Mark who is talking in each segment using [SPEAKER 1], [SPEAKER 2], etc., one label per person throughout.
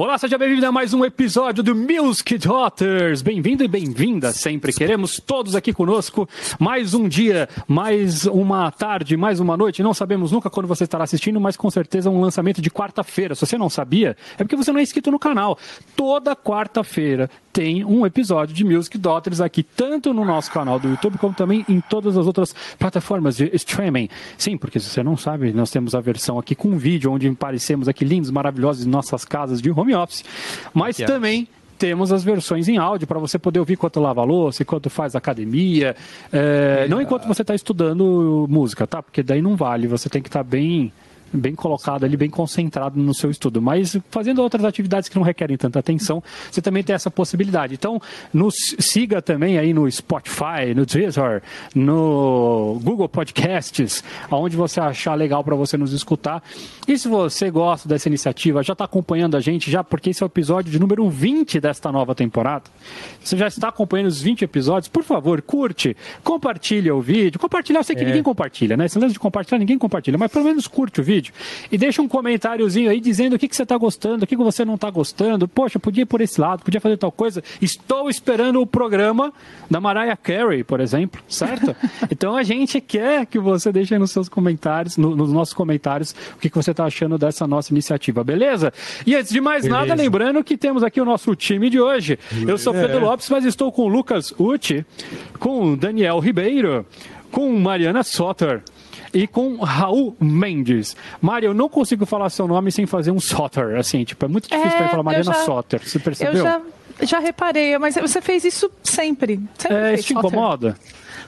[SPEAKER 1] Olá, seja bem-vindo a mais um episódio do Music Daughters. Bem-vindo e bem-vinda sempre. Queremos todos aqui conosco. Mais um dia, mais uma tarde, mais uma noite. Não sabemos nunca quando você estará assistindo, mas com certeza um lançamento de quarta-feira. Se você não sabia, é porque você não é inscrito no canal. Toda quarta-feira tem um episódio de Music Daughters aqui, tanto no nosso canal do YouTube, como também em todas as outras plataformas de streaming. Sim, porque se você não sabe, nós temos a versão aqui com vídeo, onde aparecemos aqui lindos, maravilhosos em nossas casas de home office, mas também temos as versões em áudio para você poder ouvir enquanto lava a louça, enquanto faz academia, é, não enquanto você está estudando música, tá? Porque daí não vale, você tem que estar tá bem bem colocado ali, bem concentrado no seu estudo. Mas fazendo outras atividades que não requerem tanta atenção, você também tem essa possibilidade. Então, nos siga também aí no Spotify, no Twitter, no Google Podcasts, aonde você achar legal para você nos escutar. E se você gosta dessa iniciativa, já está acompanhando a gente, já porque esse é o episódio de número 20 desta nova temporada. Você já está acompanhando os 20 episódios, por favor, curte, compartilha o vídeo. Compartilhar, eu sei que é. ninguém compartilha, né? Esse lance de compartilhar, ninguém compartilha, mas pelo menos curte o vídeo vídeo. E deixa um comentáriozinho aí dizendo o que, que você está gostando, o que, que você não está gostando. Poxa, podia ir por esse lado, podia fazer tal coisa. Estou esperando o programa da Mariah Carey, por exemplo, certo? então a gente quer que você deixe nos seus comentários, no, nos nossos comentários, o que, que você está achando dessa nossa iniciativa, beleza? E antes de mais beleza. nada, lembrando que temos aqui o nosso time de hoje. Eu sou Pedro é. Lopes, mas estou com o Lucas Uti, com o Daniel Ribeiro, com Mariana Sotter e com Raul Mendes. Mário, eu não consigo falar seu nome sem fazer um Sotter, assim, tipo, é muito difícil é, para falar Mariana já, Sotter, você percebeu?
[SPEAKER 2] Eu já, já reparei, mas você fez isso sempre. sempre
[SPEAKER 1] é, isso te incomoda?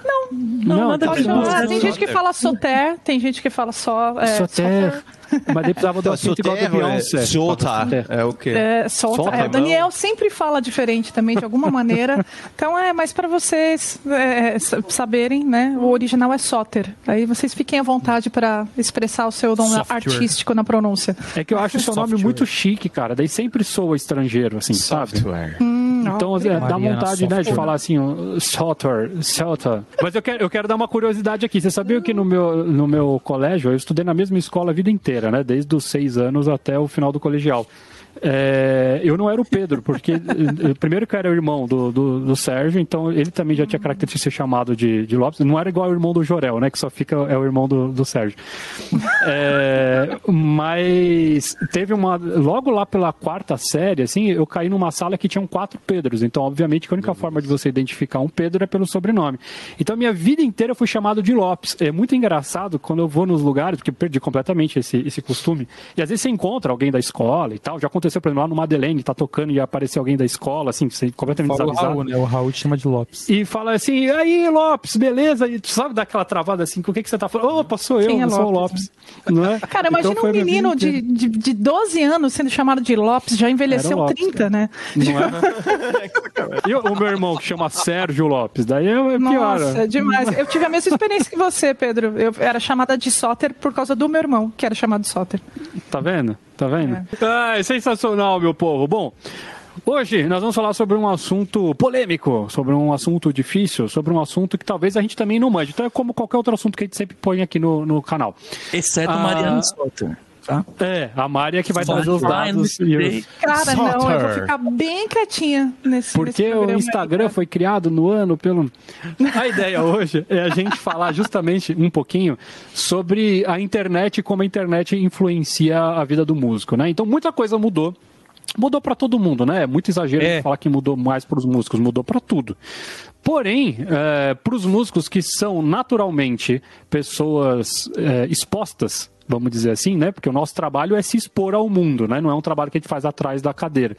[SPEAKER 2] Não, não, não nada tá Tem gente que fala Soter, tem gente que fala só. É,
[SPEAKER 1] soter. Mas ele precisava do acento igual do Beyoncé.
[SPEAKER 3] É, soltar. É o quê? É,
[SPEAKER 2] solta. É, o Daniel sempre fala diferente também, de alguma maneira. Então é mais para vocês é, saberem, né? O original é Soter. Aí vocês fiquem à vontade para expressar o seu nome Software. artístico na pronúncia.
[SPEAKER 1] É que eu acho o seu nome muito chique, cara. Daí sempre soa estrangeiro, assim, Software. sabe? Hum, então é, dá vontade, né, de falar assim, Soter, Soter. Mas eu quero, eu quero dar uma curiosidade aqui. Você sabia que no meu, no meu colégio eu estudei na mesma escola a vida inteira? né? Desde os seis anos até o final do colegial. É, eu não era o Pedro, porque primeiro que eu era o irmão do, do, do, Sérgio, então ele também já tinha característica de ser chamado de, de Lopes. Não era igual ao irmão do Jorel, né? Que só fica é o irmão do, do Sérgio. É, mas teve uma. Logo lá pela quarta série, assim, eu caí numa sala que tinham quatro Pedros. Então, obviamente, a única forma de você identificar um Pedro é pelo sobrenome. Então, minha vida inteira eu fui chamado de Lopes. É muito engraçado quando eu vou nos lugares, porque perdi completamente esse, esse costume. E às vezes você encontra alguém da escola e tal. Já aconteceu, por exemplo, lá no Madeleine, tá tocando e aparecer alguém da escola, assim, você completamente
[SPEAKER 3] fala desavisado. O Raul, né? O Raul te chama de Lopes.
[SPEAKER 1] E fala assim, aí, Lopes, beleza? E tu sabe daquela travada assim, com o que, que você tá falando? Opa, sou eu, é não sou o Lopes. Não é?
[SPEAKER 2] Cara, imagina então, um menino de, de, de 12 anos sendo chamado de Lopes, já envelheceu Lopes, 30, cara. né? Não
[SPEAKER 1] é? e o meu irmão, que chama Sérgio Lopes, daí é pior.
[SPEAKER 2] Nossa, é demais. Eu tive a mesma experiência que você, Pedro. Eu era chamada de Soter por causa do meu irmão, que era chamado de Soter.
[SPEAKER 1] Tá vendo? Tá vendo? É. Ah, é sensacional, meu povo. Bom, Hoje nós vamos falar sobre um assunto polêmico, sobre um assunto difícil, sobre um assunto que talvez a gente também não mande. Então é como qualquer outro assunto que a gente sempre põe aqui no, no canal.
[SPEAKER 3] Exceto ah, Mariana Soter.
[SPEAKER 1] Tá? É, a Maria que vai Só trazer os dados. E os...
[SPEAKER 2] Cara, não, eu vou ficar bem quietinha nesse
[SPEAKER 1] Porque
[SPEAKER 2] nesse
[SPEAKER 1] o Instagram aí, foi criado no ano pelo. A ideia hoje é a gente falar justamente um pouquinho sobre a internet e como a internet influencia a vida do músico, né? Então muita coisa mudou mudou para todo mundo, né? É muito exagero é. falar que mudou mais para os músicos, mudou para tudo. Porém, é, para os músicos que são naturalmente pessoas é, expostas vamos dizer assim, né? Porque o nosso trabalho é se expor ao mundo, né? Não é um trabalho que a gente faz atrás da cadeira.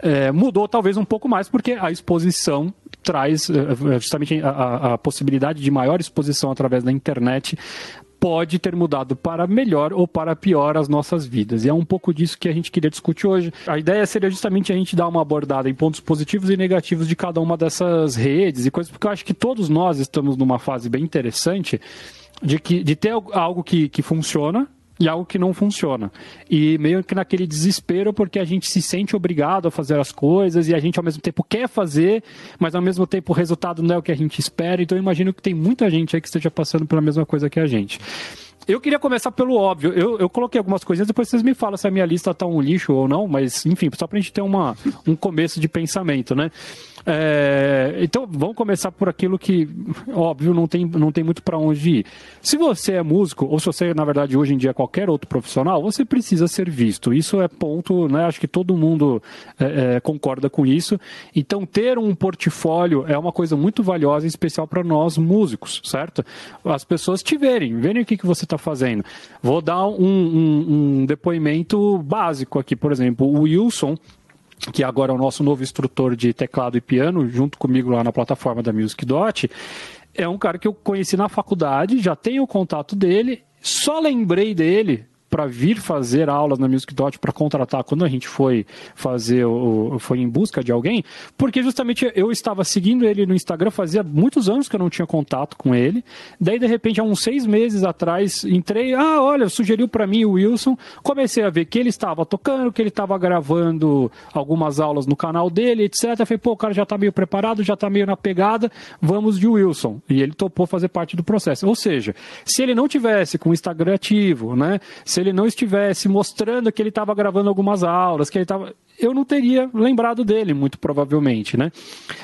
[SPEAKER 1] É, mudou talvez um pouco mais porque a exposição traz é, é, justamente a, a, possibilidade de maior exposição através da internet pode ter mudado para melhor ou para pior as nossas vidas. E é um pouco disso que a gente queria discutir hoje. A ideia seria justamente a gente dar uma abordada em pontos positivos e negativos de cada uma dessas redes e coisas, porque eu acho que todos nós estamos numa fase bem interessante de, que, de ter algo que, que funciona e algo que não funciona. E meio que naquele desespero, porque a gente se sente obrigado a fazer as coisas e a gente ao mesmo tempo quer fazer, mas ao mesmo tempo o resultado não é o que a gente espera. Então eu imagino que tem muita gente aí que esteja passando pela mesma coisa que a gente. eu queria começar pelo óbvio. Eu, eu coloquei algumas coisinhas, depois vocês me falam se a minha lista tá um lixo ou não, mas enfim, só pra gente ter uma, um começo de pensamento, né? É, então, vamos começar por aquilo que, óbvio, não tem, não tem muito para onde ir. Se você é músico, ou se você, na verdade, hoje em dia é qualquer outro profissional, você precisa ser visto. Isso é ponto, né? Acho que todo mundo é, é, concorda com isso. Então, ter um portfólio é uma coisa muito valiosa, em especial para nós músicos, certo? As pessoas te verem, verem o que, que você está fazendo. Vou dar um, um, um depoimento básico aqui, por exemplo, o Wilson que agora é o nosso novo instrutor de teclado e piano, junto comigo lá na plataforma da Music Dot, é um cara que eu conheci na faculdade, já tenho o contato dele, só lembrei dele para vir fazer aulas na Music Dot para contratar quando a gente foi fazer o foi em busca de alguém, porque justamente eu estava seguindo ele no Instagram fazia muitos anos que eu não tinha contato com ele. Daí de repente há uns seis meses atrás entrei, ah, olha, sugeriu para mim o Wilson, comecei a ver que ele estava tocando, que ele estava gravando algumas aulas no canal dele, etc. falei, pô, o cara já está meio preparado, já está meio na pegada, vamos de Wilson. E ele topou fazer parte do processo. Ou seja, se ele não tivesse com o Instagram ativo, né? Se ele não estivesse mostrando que ele estava gravando algumas aulas, que ele estava eu não teria lembrado dele, muito provavelmente, né?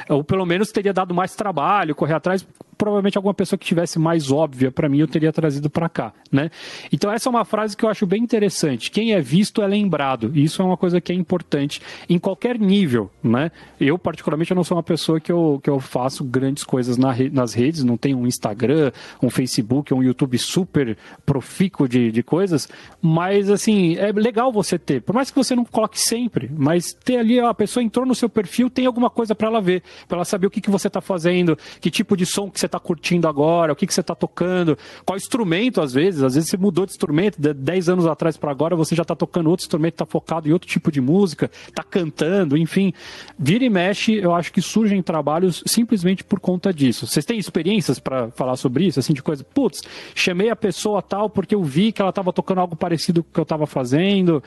[SPEAKER 1] Ou pelo menos teria dado mais trabalho, correr atrás, provavelmente alguma pessoa que tivesse mais óbvia para mim eu teria trazido para cá, né? Então essa é uma frase que eu acho bem interessante. Quem é visto é lembrado. E isso é uma coisa que é importante em qualquer nível, né? Eu particularmente eu não sou uma pessoa que eu, que eu faço grandes coisas na nas redes, não tenho um Instagram, um Facebook, um YouTube super profícuo de, de coisas, mas assim, é legal você ter, por mais que você não coloque sempre, mas ter ali a pessoa entrou no seu perfil, tem alguma coisa para ela ver, para ela saber o que, que você está fazendo, que tipo de som que você está curtindo agora, o que, que você está tocando, qual instrumento, às vezes. Às vezes você mudou de instrumento, de 10 anos atrás para agora você já está tocando outro instrumento, está focado em outro tipo de música, está cantando, enfim. Vira e mexe, eu acho que surgem trabalhos simplesmente por conta disso. Vocês têm experiências para falar sobre isso, assim, de coisa? Putz, chamei a pessoa tal porque eu vi que ela estava tocando algo parecido com o que eu estava fazendo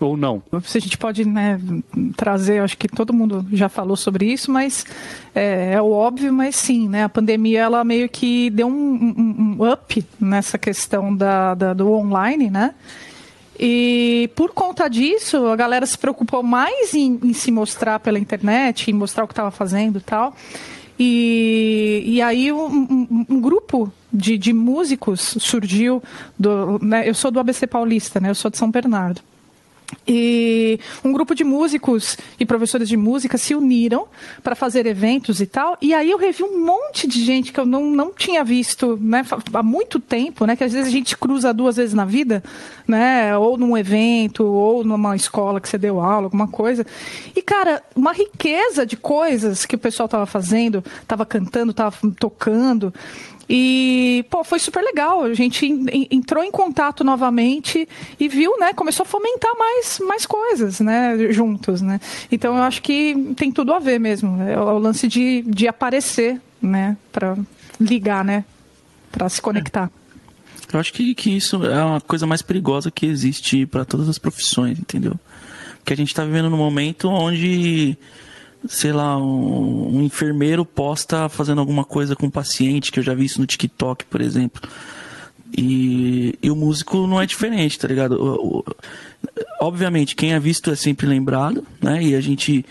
[SPEAKER 1] ou não?
[SPEAKER 2] Se a gente pode né, trazer, acho que todo mundo já falou sobre isso, mas é, é, o óbvio, mas sim, né? A pandemia ela meio que deu um, um, um up nessa questão da, da, do online, né? E por conta disso, a galera se preocupou mais em, em se mostrar pela internet, em mostrar o que estava fazendo e tal. E, e aí um, um, um grupo de, de, músicos surgiu. Do, né, eu sou do ABC Paulista, né? Eu sou de São Bernardo. E um grupo de músicos e professores de música se uniram para fazer eventos e tal. E aí eu revi um monte de gente que eu não, não tinha visto né, há muito tempo, né? Que às vezes a gente cruza duas vezes na vida, né? Ou num evento, ou numa escola que você deu aula, alguma coisa. E, cara, uma riqueza de coisas que o pessoal estava fazendo, estava cantando, estava tocando. E, pô, foi super legal. A gente entrou em contato novamente e viu, né? Começou a fomentar mais, mais coisas, né? Juntos, né? Então eu acho que tem tudo a ver mesmo. É o lance de, de aparecer, né? Para ligar, né? Para se conectar.
[SPEAKER 3] Eu acho que, que isso é uma coisa mais perigosa que existe para todas as profissões, entendeu? Porque a gente está vivendo num momento onde sei lá, um, um, enfermeiro posta fazendo alguma coisa com um paciente, que eu já vi isso no TikTok, por exemplo. E, e o músico não é diferente, tá ligado? O, o, obviamente, quem é visto é sempre lembrado, né? E a gente.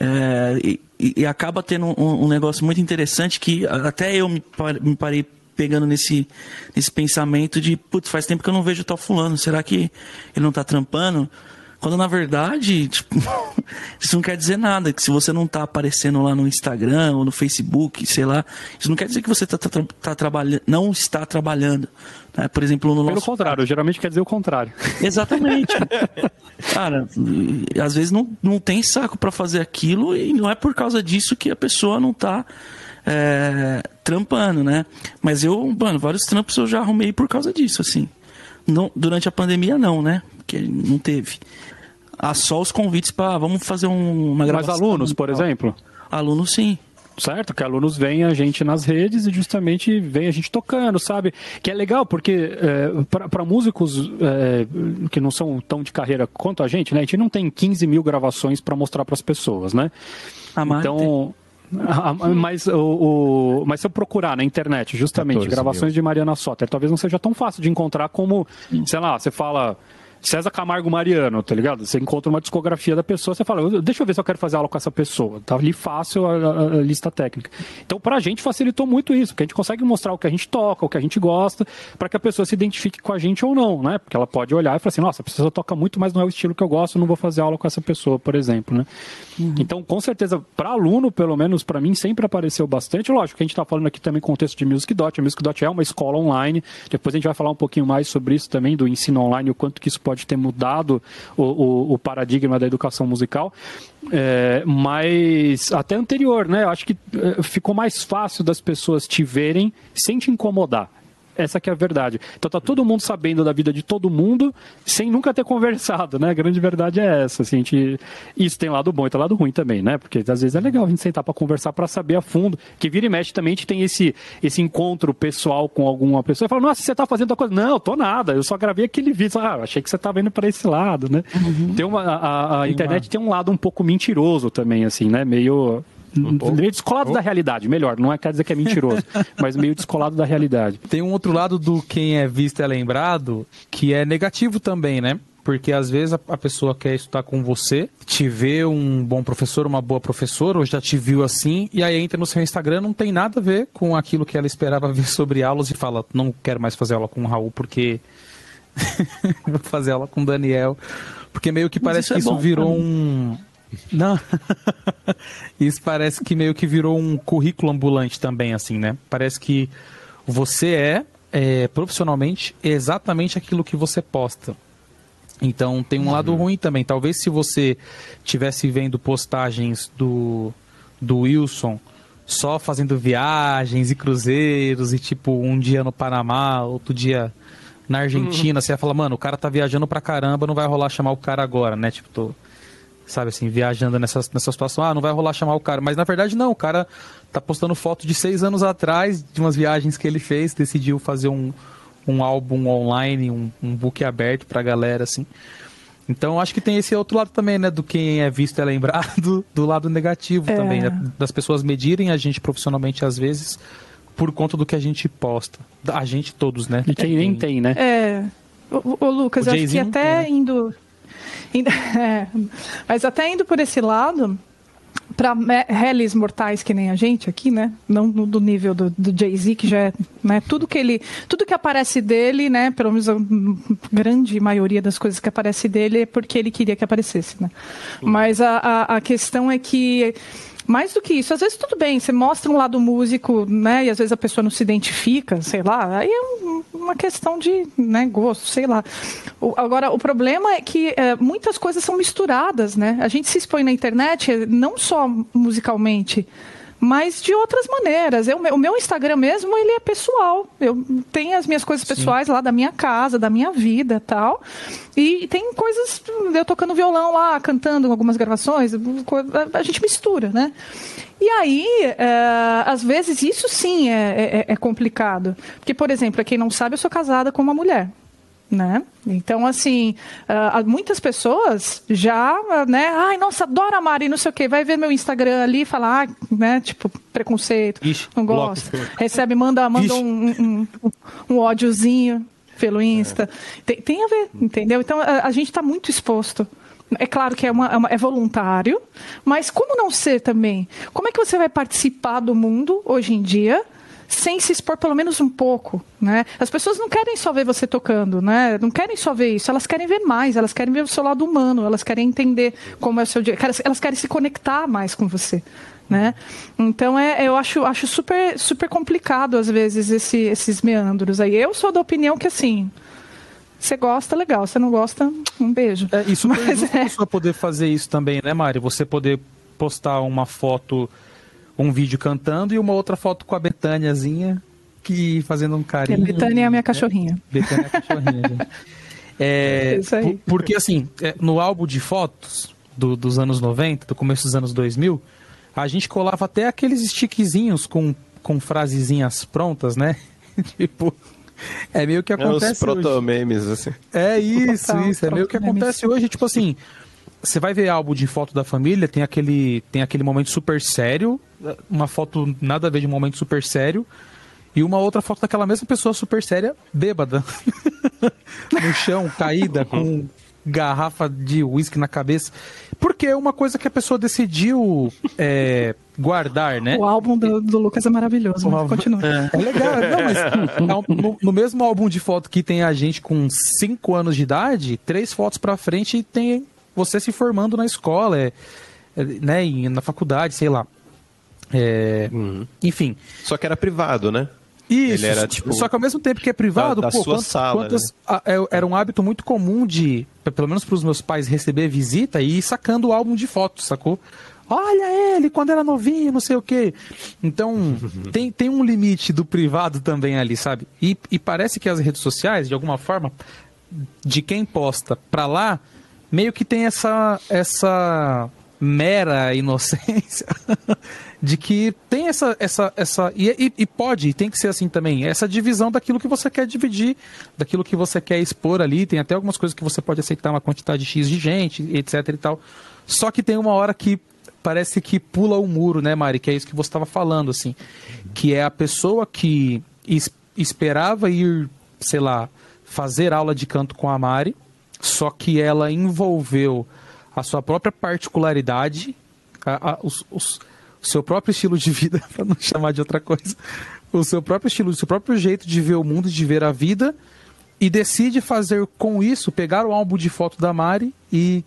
[SPEAKER 3] É, e, e, acaba tendo um, um, negócio muito interessante que até eu me, me parei pegando nesse, nesse pensamento de, putz, faz tempo que eu não vejo tal fulano, será que ele não tá trampando? Quando na verdade, tipo, isso não quer dizer nada. Que se você não está aparecendo lá no Instagram ou no Facebook, sei lá, isso não quer dizer que você tá, tá, tá trabalhando, não está trabalhando. Né? Por exemplo, no
[SPEAKER 1] Pelo nosso contrário, geralmente quer dizer o contrário.
[SPEAKER 3] Exatamente. Cara, às vezes não, não tem saco para fazer aquilo e não é por causa disso que a pessoa não está é, trampando, né? Mas eu, mano, vários trampos eu já arrumei por causa disso, assim. Não, durante a pandemia não, né? Porque não teve há só os convites para vamos fazer um, uma gravação.
[SPEAKER 1] Mas alunos, por exemplo?
[SPEAKER 3] Alunos, sim.
[SPEAKER 1] Certo, que alunos veem a gente nas redes e justamente veem a gente tocando, sabe? Que é legal, porque é, para músicos é, que não são tão de carreira quanto a gente, né? A gente não tem 15 mil gravações para mostrar para as pessoas, né?
[SPEAKER 3] A então,
[SPEAKER 1] Ah, mas, o, o, mas se eu procurar na internet, justamente, gravações mil. de Mariana Soter, talvez não seja tão fácil de encontrar como, sei lá, você fala César Camargo Mariano, tá ligado? Você encontra uma discografia da pessoa, você fala, deixa eu ver se eu quero fazer aula com essa pessoa. Tá ali fácil a, a, a lista técnica. Então, pra gente facilitou muito isso, porque a gente consegue mostrar o que a gente toca, o que a gente gosta, para que a pessoa se identifique com a gente ou não, né? Porque ela pode olhar e falar assim, nossa, a pessoa toca muito, mas não é o estilo que eu gosto, não vou fazer aula com essa pessoa, por exemplo, né? Uhum. Então, com certeza, para aluno, pelo menos para mim, sempre apareceu bastante. Lógico que a gente está falando aqui também contexto de Music Dot. A Music Dot é uma escola online. Depois a gente vai falar um pouquinho mais sobre isso também, do ensino online, o quanto que isso pode ter mudado o, o, o paradigma da educação musical, é, mas até anterior, né? Eu acho que é, ficou mais fácil das pessoas te verem sem te incomodar. Essa que é a verdade. Então tá todo mundo sabendo da vida de todo mundo sem nunca ter conversado, né? A grande verdade é essa. Assim, gente... Isso tem lado bom e tem lado ruim também, né? Porque às vezes é legal a gente sentar para conversar para saber a fundo. Que vira e mexe também a gente tem esse, esse encontro pessoal com alguma pessoa e fala, nossa, você tá fazendo a coisa. Não, tô nada, eu só gravei aquele vídeo. Ah, achei que você tava indo para esse lado, né? Uhum. Tem uma, a, a internet tem um lado um pouco mentiroso também, assim, né? Meio meio descolado oh. da realidade, melhor, não é quer dizer que é mentiroso, mas meio descolado da realidade.
[SPEAKER 4] Tem um outro lado do quem é visto é lembrado, que é negativo também, né? Porque às vezes a, pessoa quer estudar com você, te vê um bom professor, uma boa professora, ou já te viu assim, e aí entra no seu Instagram, não tem nada a ver com aquilo que ela esperava ver sobre aulas e fala: não quero mais fazer aula com o Raul porque vou fazer aula com o Daniel. Porque meio que parece isso que é isso virou um não. Isso parece que meio que virou um currículo ambulante também, assim, né? Parece que você é, é profissionalmente exatamente aquilo que você posta. Então tem um uhum. lado ruim também. Talvez se você tivesse vendo postagens do, do Wilson só fazendo viagens e cruzeiros e tipo um dia no Panamá, outro dia na Argentina, uhum. você ia falar, mano, o cara tá viajando pra caramba, não vai rolar chamar o cara agora, né? Tipo, tô sabe assim, viajando nessa, nessa situação, ah, não vai rolar chamar o cara. Mas na verdade não, o cara tá postando foto de seis anos atrás, de umas viagens que ele fez, decidiu fazer um, um álbum online, um, um book aberto pra galera, assim. Então acho que tem esse outro lado também, né? Do quem é visto é lembrado, do lado negativo é. também, né? Das pessoas medirem a gente profissionalmente às vezes por conta do que a gente posta. A gente todos, né?
[SPEAKER 1] E quem nem tem, né?
[SPEAKER 2] É. Ô, Lucas, o acho que até tem, né? indo É, mas até indo por esse lado, para réis mortais que nem a gente aqui, né? Não do nível do, do Jay-Z, que já é, né? Tudo que ele, tudo que aparece dele, né? Pelo menos a grande maioria das coisas que aparece dele é porque ele queria que aparecesse, né? Mas a, a, a questão é que mais do que isso, às vezes tudo bem, você mostra um lado músico, né? E às vezes a pessoa não se identifica, sei lá. Aí é um, uma questão de né, gosto, sei lá. O, agora, o problema é que é, muitas coisas são misturadas, né? A gente se expõe na internet não só musicalmente, mas de outras maneiras. Eu, o meu Instagram mesmo, ele é pessoal. Eu tenho as minhas coisas pessoais Sim. lá da minha casa, da minha vida tal. E tem coisas, eu tocando violão lá, cantando algumas gravações, a gente mistura, né? E aí, é, às vezes, isso sim é, é, é complicado. Porque, por exemplo, para quem não sabe, eu sou casada com uma mulher né? Então, assim, uh, muitas pessoas já, né? Ai, nossa, adoro a Mari, não sei o quê. Vai ver meu Instagram ali e falar, ah, né? Tipo, preconceito, Ixi, não gosta. Recebe, manda, manda um, um, um, um ódiozinho pelo Insta. É. Tem, tem, a ver, entendeu? Então, a, a gente está muito exposto. É claro que é, uma, é, uma, é, voluntário, mas como não ser também? Como é que você vai participar do mundo hoje em dia sem se expor pelo menos um pouco, né? As pessoas não querem só ver você tocando, né? Não querem só ver isso, elas querem ver mais, elas querem ver o seu lado humano, elas querem entender como é o seu dia, elas querem se conectar mais com você. Né? Então é, eu acho, acho super, super complicado às vezes esse, esses meandros aí. Eu sou da opinião que assim, você gosta, legal. Você não gosta, um beijo.
[SPEAKER 4] É, isso Mas, é... poder fazer isso também, né, Mari? Você poder postar uma foto um vídeo cantando e uma outra foto com a Betâniazinha que fazendo um carinho.
[SPEAKER 2] A Betânia é a minha cachorrinha.
[SPEAKER 4] É, Betânia é a cachorrinha, gente. É, é porque assim, é, no álbum de fotos do, dos anos 90, do começo dos anos 2000, a gente colava até aqueles stickzinhos com, com frasezinhas prontas, né? tipo, é meio que acontece é os
[SPEAKER 5] proto-memes, assim.
[SPEAKER 4] É isso, isso. É meio que acontece hoje. Tipo assim, você vai ver álbum de foto da família, tem aquele, tem aquele momento super sério, uma foto nada a ver de um momento super sério, e uma outra foto daquela mesma pessoa super séria, bêbada, no chão, caída, com garrafa de uísque na cabeça. Porque é uma coisa que a pessoa decidiu é, guardar, né?
[SPEAKER 2] O álbum do, do Lucas é maravilhoso, mas continua.
[SPEAKER 4] É, é legal, não, mas no, no, mesmo álbum de foto que tem a gente com 5 anos de idade, três fotos pra frente tem você se formando na escola, é, é, né, na faculdade, sei lá. É, uhum. Enfim.
[SPEAKER 5] Só que era privado, né?
[SPEAKER 4] Isso, era, tipo, só que ao mesmo tempo que é privado, da, da pô, sala, quantas, né? a, é, era um hábito muito comum de, pelo menos para os meus pais, receber visita e ir sacando o álbum de fotos, sacou? Olha ele quando era novinho, não sei o quê. Então, tem, tem um limite do privado também ali, sabe? E, e parece que as redes sociais, de alguma forma, de quem posta pra lá, meio que tem essa, essa mera inocência de que tem essa essa essa e, e, pode e tem que ser assim também essa divisão daquilo que você quer dividir daquilo que você quer expor ali tem até algumas coisas que você pode aceitar uma quantidade x de gente etc e tal só que tem uma hora que parece que pula o muro né Mari que é isso que você estava falando assim que é a pessoa que es, esperava ir sei lá fazer aula de canto com a Mari só que ela envolveu a sua própria particularidade, a, a, os, os, o seu próprio estilo de vida, para não chamar de outra coisa, o seu próprio estilo, o seu próprio jeito de ver o mundo, de ver a vida, e decide fazer com isso, pegar o álbum de foto da Mari e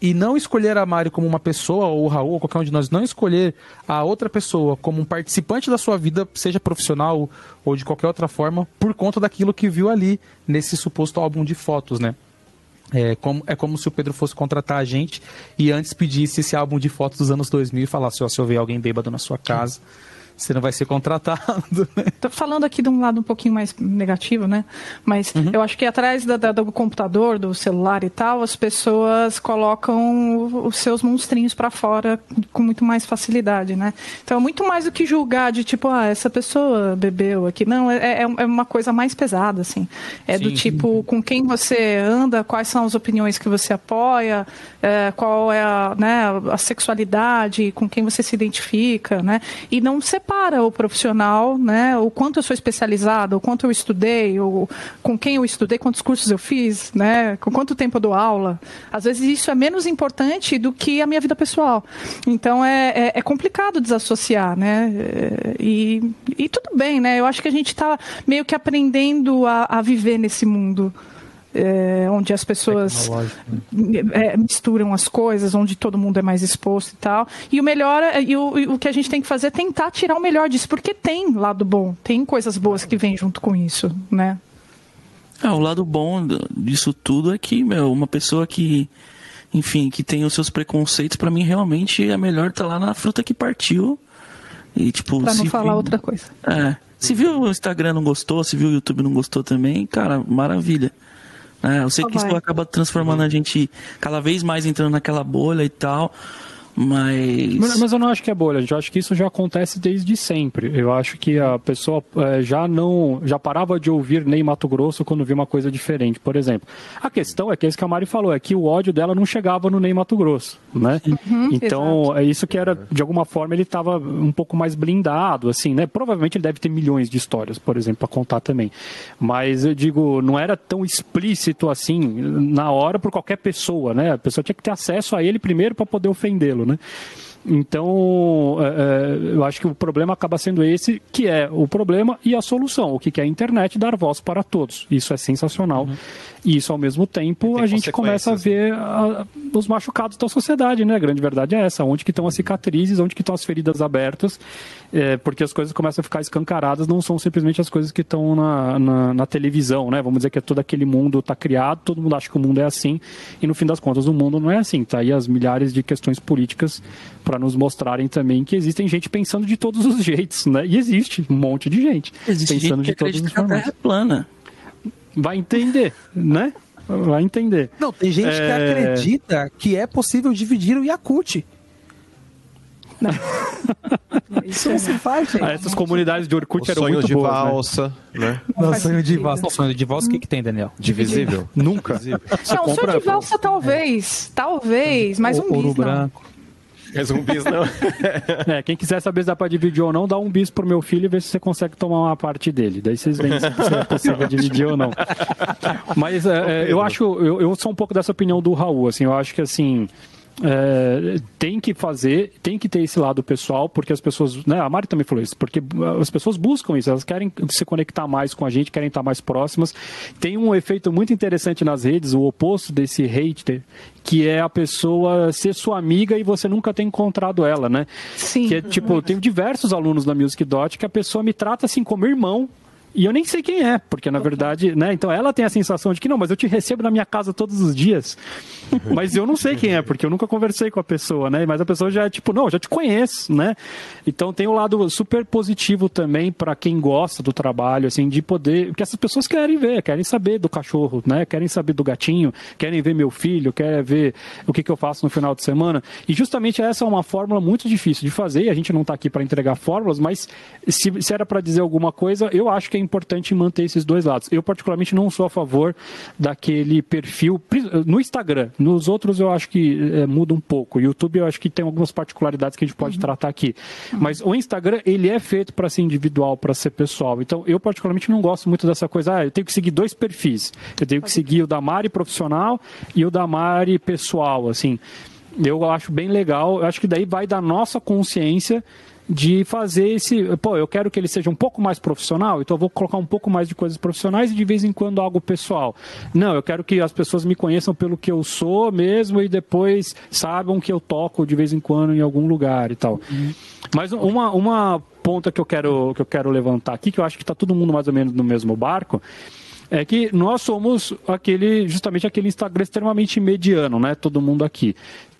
[SPEAKER 4] e não escolher a Mari como uma pessoa, ou o Raul, ou qualquer um de nós, não escolher a outra pessoa como um participante da sua vida, seja profissional ou de qualquer outra forma, por conta daquilo que viu ali nesse suposto álbum de fotos, né? É como, é como se o Pedro fosse contratar a gente e antes pedisse esse álbum de fotos dos anos 2000 e falasse: ó, se eu ver alguém bêbado na sua casa. Você não vai ser contratado.
[SPEAKER 2] Né? Tô falando aqui de um lado um pouquinho mais negativo, né? Mas uhum. eu acho que atrás da, da, do computador, do celular e tal, as pessoas colocam os seus monstrinhos para fora com muito mais facilidade, né? Então, muito mais do que julgar de tipo, ah, essa pessoa bebeu aqui. Não, é, é, é uma coisa mais pesada, assim. É Sim. do tipo, com quem você anda, quais são as opiniões que você apoia, é, qual é a, né, a sexualidade, com quem você se identifica, né? E não ser separa o profissional, né? O quanto eu sou especializado, o quanto eu estudei, o, com quem eu estudei, quantos cursos eu fiz, né? Com quanto tempo eu dou aula. Às vezes isso é menos importante do que a minha vida pessoal. Então é, é, é complicado desassociar, né? E, e tudo bem, né? Eu acho que a gente está meio que aprendendo a, a viver nesse mundo é, onde as pessoas é, misturam as coisas, onde todo mundo é mais exposto e tal. E o melhor, é, e o, e o que a gente tem que fazer é tentar tirar o melhor disso, porque tem lado bom, tem coisas boas que vêm junto com isso, né?
[SPEAKER 3] É, o lado bom disso tudo é que, meu, uma pessoa que, enfim, que tem os seus preconceitos, para mim realmente é melhor estar tá lá na fruta que partiu. E, tipo,
[SPEAKER 2] pra não falar viu, outra coisa.
[SPEAKER 3] É. Se viu o Instagram não gostou, se viu o YouTube não gostou também, cara, maravilha. É, eu sei que isso acaba transformando a gente cada vez mais entrando naquela bolha e tal. Mas...
[SPEAKER 1] mas... eu não acho que é bolha, eu acho que isso já acontece desde sempre. Eu acho que a pessoa é, já não já parava de ouvir Ney Mato Grosso quando via uma coisa diferente, por exemplo. A questão é que é isso que a Mari falou, é que o ódio dela não chegava no Ney Mato Grosso, né? Uhum, então, exato. é isso que era, de alguma forma, ele estava um pouco mais blindado, assim, né? Provavelmente ele deve ter milhões de histórias, por exemplo, para contar também. Mas eu digo, não era tão explícito assim na hora por qualquer pessoa, né? A pessoa tinha que ter acesso a ele primeiro para poder ofendê-lo né? Então, é, é, eu acho que o problema acaba sendo esse, que é o problema e a solução, o que é a internet dar voz para todos. Isso é sensacional. Uhum. E isso, ao mesmo tempo, a gente começa a ver a, os machucados da sociedade, né? A grande verdade é essa. Onde que estão as cicatrizes, onde que estão as feridas abertas, é, porque as coisas começam a ficar escancaradas, não são simplesmente as coisas que estão na, na, na, televisão, né? Vamos dizer que todo aquele mundo está criado, todo mundo acha que o mundo é assim, e no fim das contas o mundo não é assim. Tá aí as milhares de questões políticas para nos mostrarem também que existem gente pensando de todos os jeitos, né? E existe um monte de gente
[SPEAKER 3] existe pensando gente de todas as formas. A Terra é plana.
[SPEAKER 1] Vai entender, né? Vai entender.
[SPEAKER 4] Não, tem gente é... que acredita que é possível dividir o Yakut.
[SPEAKER 2] Isso não se faz, gente.
[SPEAKER 1] Ah, Essas comunidades de Orkut
[SPEAKER 5] O
[SPEAKER 1] eram
[SPEAKER 5] sonho
[SPEAKER 1] muito
[SPEAKER 5] de
[SPEAKER 1] boas, né?
[SPEAKER 5] valsa, né?
[SPEAKER 2] Não
[SPEAKER 4] Não, sonho de valsa. Sonho de valsa, o que, que tem, Daniel?
[SPEAKER 5] Divisível.
[SPEAKER 1] Nunca.
[SPEAKER 2] Não,
[SPEAKER 1] compra-
[SPEAKER 2] sonho de valsa talvez. Talvez, mas um bis não.
[SPEAKER 5] É zumbis, não.
[SPEAKER 1] É, quem quiser saber se dá pra dividir ou não, dá um bis pro meu filho e vê se você consegue tomar uma parte dele. Daí vocês veem se se é possível dividir ou não. Mas é, é, eu acho, eu, eu sou um pouco dessa opinião do Raul, assim, eu acho que assim. É, tem que fazer, tem que ter esse lado pessoal, porque as pessoas, né, a Mari também falou isso, porque as pessoas buscam isso, elas querem se conectar mais com a gente, querem estar mais próximas. Tem um efeito muito interessante nas redes, o oposto desse hater, que é a pessoa ser sua amiga e você nunca ter encontrado ela, né?
[SPEAKER 2] Sim.
[SPEAKER 1] Que é tipo, eu tenho diversos alunos da Music Dot que a pessoa me trata assim como irmão. E eu nem sei quem é, porque na verdade, né? Então ela tem a sensação de que não, mas eu te recebo na minha casa todos os dias. Mas eu não sei quem é, porque eu nunca conversei com a pessoa, né? Mas a pessoa já é tipo, não, já te conheço, né? Então tem um lado super positivo também para quem gosta do trabalho, assim, de poder. Porque essas pessoas querem ver, querem saber do cachorro, né? Querem saber do gatinho, querem ver meu filho, querem ver o que, que eu faço no final de semana. E justamente essa é uma fórmula muito difícil de fazer. e A gente não está aqui para entregar fórmulas, mas se, se era para dizer alguma coisa, eu acho que é importante manter esses dois lados. Eu, particularmente, não sou a favor daquele perfil no Instagram. Nos outros, eu acho que eh, muda um pouco. O YouTube, eu acho que tem algumas particularidades que a gente pode tratar aqui. Mas o Instagram, ele é feito para ser individual, para ser pessoal. Então, eu, particularmente, não gosto muito dessa coisa. Ah, eu tenho que seguir dois perfis. Eu tenho que seguir o da Mari profissional e o da Mari pessoal, assim. Eu acho bem legal. Eu acho que daí vai da nossa consciência de fazer esse. Pô, eu quero que ele seja um pouco mais profissional, então eu vou colocar um pouco mais de coisas profissionais e de vez em quando algo pessoal. Não, eu quero que as pessoas me conheçam pelo que eu sou mesmo e depois saibam que eu toco de vez em quando em algum lugar e tal. Mas uma, uma ponta que eu quero que eu quero levantar aqui, que eu acho que está todo mundo mais ou menos no mesmo barco, é que nós somos aquele justamente aquele Instagram extremamente mediano, né? Todo mundo aqui.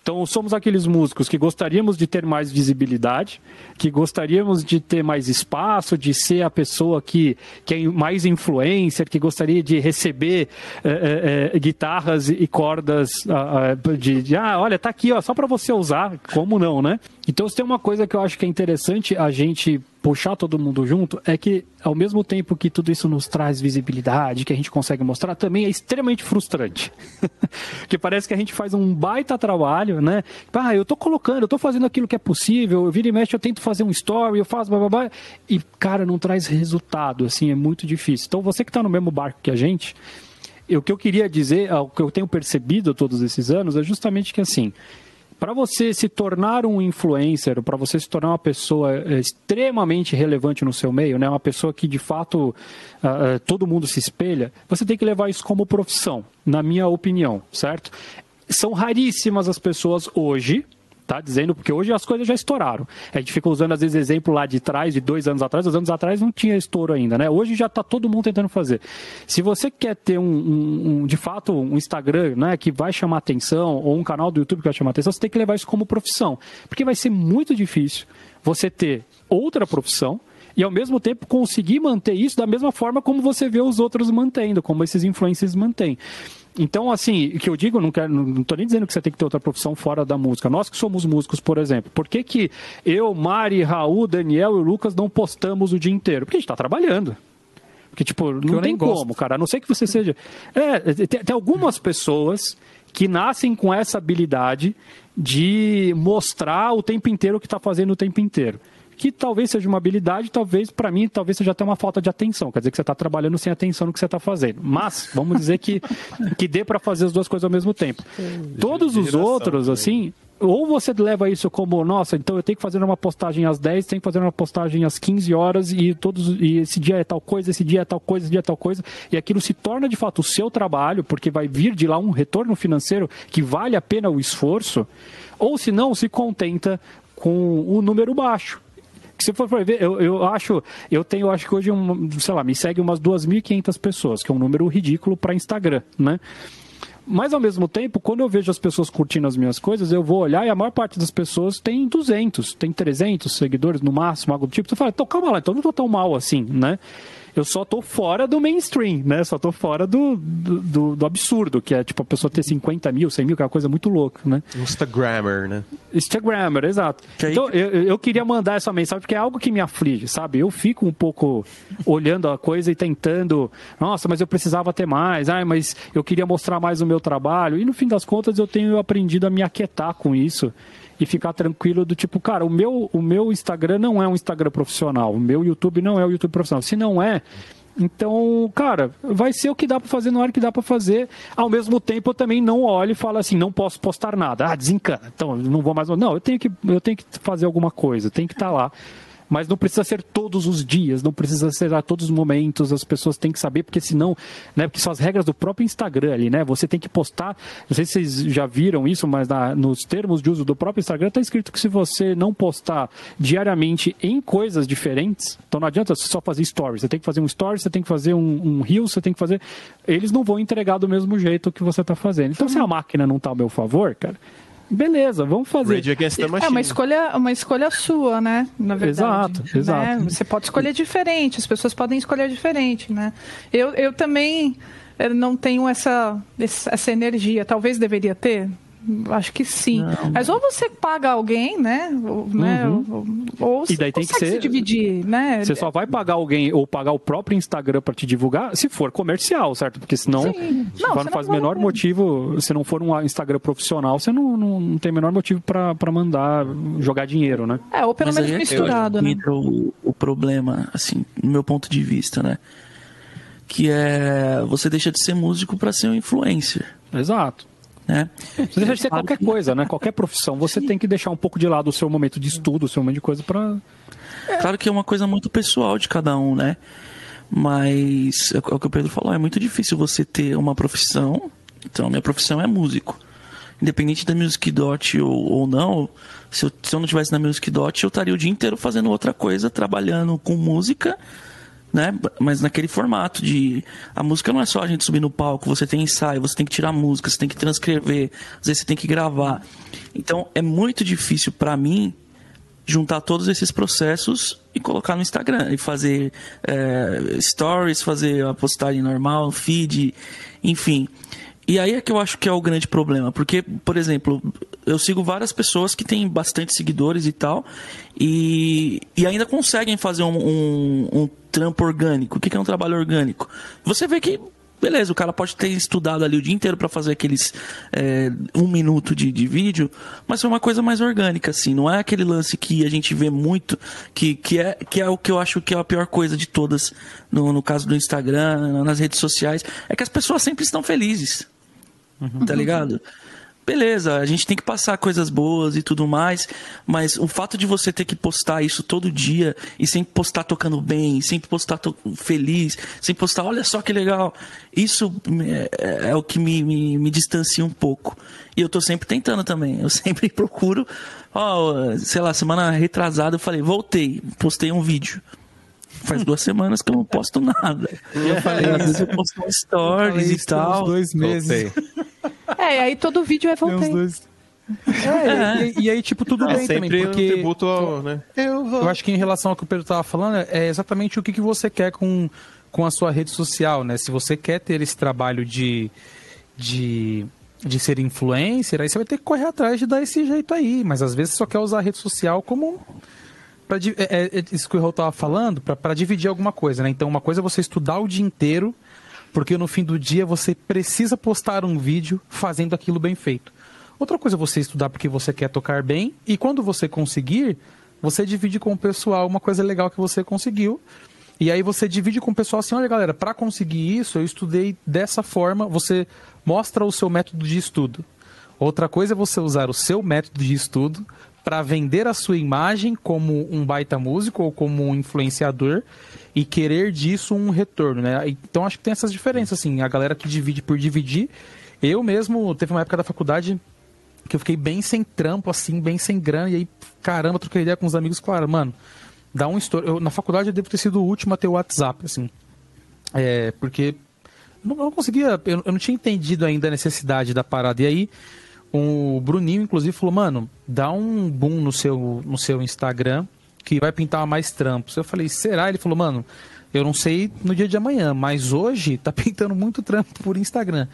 [SPEAKER 1] Então, somos aqueles músicos que gostaríamos de ter mais visibilidade, que gostaríamos de ter mais espaço, de ser a pessoa que, que é mais influencer, que gostaria de receber eh, eh, guitarras e cordas ah, ah, de, de, ah, olha, tá aqui, ó, só para você usar, como não, né? Então, se tem uma coisa que eu acho que é interessante a gente puxar todo mundo junto, é que ao mesmo tempo que tudo isso nos traz visibilidade, que a gente consegue mostrar, também é extremamente frustrante. que parece que a gente faz um baita trabalho, né? Ah, eu tô colocando, eu tô fazendo aquilo que é possível, eu viro e mexe, eu tento fazer um story, eu faço blá blá blá, e cara, não traz resultado, assim, é muito difícil. Então você que tá no mesmo barco que a gente, o que eu queria dizer, o que eu tenho percebido todos esses anos, é justamente que assim, para você se tornar um influencer, para você se tornar uma pessoa eh, extremamente relevante no seu meio, né, uma pessoa que de fato ah, todo mundo se espelha, você tem que levar isso como profissão, na minha opinião, certo? São raríssimas as pessoas hoje tá dizendo, porque hoje as coisas já estouraram. A gente fica usando, às vezes, exemplo lá de trás, de dois anos atrás, dois anos atrás não tinha estouro ainda, né? Hoje já está todo mundo tentando fazer. Se você quer ter um, um- um, de fato, um Instagram, né, que vai chamar atenção, ou um canal do YouTube que vai chamar atenção, você tem que levar isso como profissão. Porque vai ser muito difícil você ter outra profissão e ao mesmo tempo conseguir manter isso da mesma forma como você vê os outros mantendo, como esses influencers mantêm. Então, assim, o que eu digo, não quero, não estou nem dizendo que você tem que ter outra profissão fora da música. Nós que somos músicos, por exemplo, por que, que eu, Mari, Raul, Daniel e o Lucas não postamos o dia inteiro? Porque a gente está trabalhando. Porque, tipo, não tem
[SPEAKER 4] gosto.
[SPEAKER 1] como, cara. A não ser que você seja. É, tem, tem algumas pessoas que nascem com essa habilidade de mostrar o tempo inteiro o que está fazendo o tempo inteiro. Que talvez seja uma habilidade, talvez, para mim, talvez seja até uma falta de atenção. Quer dizer que você está trabalhando sem atenção no que você está fazendo. Mas, vamos dizer que, que dê para fazer as duas coisas ao mesmo tempo. Todos os outros,
[SPEAKER 5] também.
[SPEAKER 1] assim, ou você leva isso como, nossa, então eu tenho que fazer uma postagem às 10, tenho que fazer uma postagem às 15 horas e todos e esse dia é tal coisa, esse dia é tal coisa, esse dia é tal coisa, e aquilo se torna de fato o seu trabalho, porque vai vir de lá um retorno financeiro que vale a pena o esforço, ou se não, se contenta com o número baixo. Se for for ver, eu, eu acho, eu tenho, acho que hoje, um, sei lá, me segue umas 2.500 pessoas, que é um número ridículo para Instagram, né? Mas ao mesmo tempo, quando eu vejo as pessoas curtindo as minhas coisas, eu vou olhar e a maior parte das pessoas tem 200, tem 300 seguidores no máximo, algo do tipo. Você fala, então calma lá, então não tô tão mal assim, né? Eu só tô fora do mainstream, né? Só tô fora do, do, do- do absurdo, que é tipo a pessoa ter 50 mil, 100 mil, que é uma coisa muito louca, né?
[SPEAKER 5] Instagrammer, né?
[SPEAKER 1] Instagrammer, exato.
[SPEAKER 3] Que aí-
[SPEAKER 1] Então, eu, eu queria mandar essa mensagem porque é algo que me aflige, sabe? Eu fico um pouco olhando a coisa e tentando, nossa, mas eu precisava ter mais, ai, mas eu queria mostrar mais o meu trabalho. E no fim das contas, eu tenho aprendido a me aquietar com isso e ficar tranquilo do tipo, cara, o meu, o meu Instagram não é um Instagram profissional, o meu YouTube não é o YouTube profissional. Se não é, então, cara, vai ser o que dá pra fazer na hora que dá pra fazer. Ao mesmo tempo, eu também não olho e falo assim, não posso postar nada. Ah, desencana. Então, não vou mais. Não, eu tenho que, eu tenho que fazer alguma coisa, tem que estar lá. Mas não precisa ser todos os dias, não precisa ser a todos os momentos, as pessoas têm que saber, porque senão, né, porque são as regras do próprio Instagram ali, né? Você tem que postar, não sei se vocês já viram isso, mas na- nos termos de uso do próprio Instagram está escrito que se você não postar diariamente em coisas diferentes, então não adianta só fazer stories, você tem que fazer um story, você tem que fazer um, um reel, você tem que fazer. Eles não vão entregar do mesmo jeito que você está fazendo. Então, se a máquina não está ao meu favor, cara, beleza, vamos fazer.
[SPEAKER 5] Rage Against the Machine.
[SPEAKER 2] É uma escolha, uma escolha sua, né? Na verdade.
[SPEAKER 1] Exato,
[SPEAKER 2] né?
[SPEAKER 1] exato.
[SPEAKER 2] Você pode escolher diferente, as pessoas podem escolher diferente, né? Eu, eu também não tenho essa, essa energia. Talvez deveria ter. Acho que sim. Mas ou você paga alguém, né? Ou, né? ou, ou
[SPEAKER 1] Uhum. E daí tem que ser-
[SPEAKER 2] se dividir, né?
[SPEAKER 1] Você só vai pagar alguém ou pagar o próprio Instagram para te divulgar se for comercial, certo? Porque senão
[SPEAKER 2] Sim. Não,
[SPEAKER 1] não
[SPEAKER 2] você
[SPEAKER 1] faz o
[SPEAKER 2] não vai-
[SPEAKER 1] menor motivo, se não for um Instagram profissional, você não, não, não tem o menor motivo para mandar jogar dinheiro, né?
[SPEAKER 2] É, ou pelo
[SPEAKER 3] Mas
[SPEAKER 2] menos
[SPEAKER 3] aí é
[SPEAKER 2] misturado, né?
[SPEAKER 3] entra o, o problema, assim, no meu ponto de vista, né? Que é você deixa de ser músico para ser um influencer,
[SPEAKER 1] Exato.
[SPEAKER 3] Né?
[SPEAKER 1] Você deixa de ser qualquer coisa, né? Qualquer profissão. Você tem que deixar um pouco de lado o seu momento de estudo, o seu momento de coisa para
[SPEAKER 3] Claro que é uma coisa muito pessoal de cada um, né? Mas é o que o Pedro falou, é muito difícil você ter uma profissão. Então, minha profissão é músico. Independente da Music Dot ou, ou não, se eu, se eu não tivesse na Music Dot, eu estaria o dia inteiro fazendo outra coisa, trabalhando com música, né? Mas naquele formato de. A música não é só a gente subir no palco, você tem ensaio, você tem que tirar música, você tem que transcrever, às vezes você tem que gravar. Então é muito difícil para mim juntar todos esses processos e colocar no Instagram e fazer é, stories, fazer a postagem normal, feed, enfim. E aí é que eu acho que é o grande problema, porque, por exemplo, eu sigo várias pessoas que têm bastante seguidores e tal, e, e ainda conseguem fazer um, um, um trampo orgânico. O que que é um trabalho orgânico? Você vê que Beleza, o cara pode ter estudado ali o dia inteiro para fazer aqueles é, um minuto de, de vídeo, mas foi uma coisa mais orgânica, assim. Não é aquele lance que a gente vê muito, que, que, é, que é o que eu acho que é a pior coisa de todas, no, no caso do Instagram, nas redes sociais, é que as pessoas sempre estão felizes. Tá ligado? Beleza, a gente tem que passar coisas boas e tudo mais, mas o fato de você ter que postar isso todo dia e sempre postar tocando bem, sempre postar feliz, sempre postar, olha só que legal, isso é, é o que me, me, me distancia um pouco. E eu tô sempre tentando também, eu sempre procuro, ó, sei lá, semana retrasada eu falei, voltei, postei um vídeo. Faz duas semanas que eu não posto nada. Eu falei, às vezes eu posto um stories e tal.
[SPEAKER 4] dois meses.
[SPEAKER 2] É, e aí todo vídeo é
[SPEAKER 4] uns
[SPEAKER 2] voltei.
[SPEAKER 4] dois. É, e, e aí, tipo, tudo
[SPEAKER 5] É
[SPEAKER 4] bem também,
[SPEAKER 5] um
[SPEAKER 4] porque
[SPEAKER 5] tributo ao, né? Eu vou.
[SPEAKER 4] eu acho que em relação ao que o Pedro tava falando, é exatamente o que, que você quer com, com a sua rede social, né? Se você quer ter esse trabalho de, de, de ser influencer, aí você vai ter que correr atrás de dar esse jeito aí. Mas às vezes você só quer usar a rede social como Pra, di- é, é isso que o Raul tava falando, para dividir alguma coisa, né? Então, uma coisa é você estudar o dia inteiro, porque no fim do dia você precisa postar um vídeo fazendo aquilo bem feito. Outra coisa é você estudar porque você quer tocar bem, e quando você conseguir, você divide com o pessoal uma coisa legal que você conseguiu. E aí você divide com o pessoal assim, olha galera, para conseguir isso, eu estudei dessa forma, você mostra o seu método de estudo. Outra coisa é você usar o seu método de estudo para vender a sua imagem como um baita músico ou como um influenciador e querer disso um retorno, né? Então acho que tem essas diferenças, assim, a galera que divide por dividir. Eu mesmo, teve uma época da faculdade que eu fiquei bem sem trampo, assim, bem sem grana, e aí, caramba, troquei ideia com os amigos, claro, mano, dá um estouro. Na faculdade eu devo ter sido o último a ter o WhatsApp, assim. É, porque não, eu não conseguia, eu, eu não tinha entendido ainda a necessidade da parada. E aí, o Bruninho, inclusive, falou, mano, dá um boom no seu, no seu Instagram que vai pintar mais trampos. Eu falei, será? Ele falou, mano, Eu não sei no dia de amanhã, mas hoje tá pintando muito trampo por Instagram.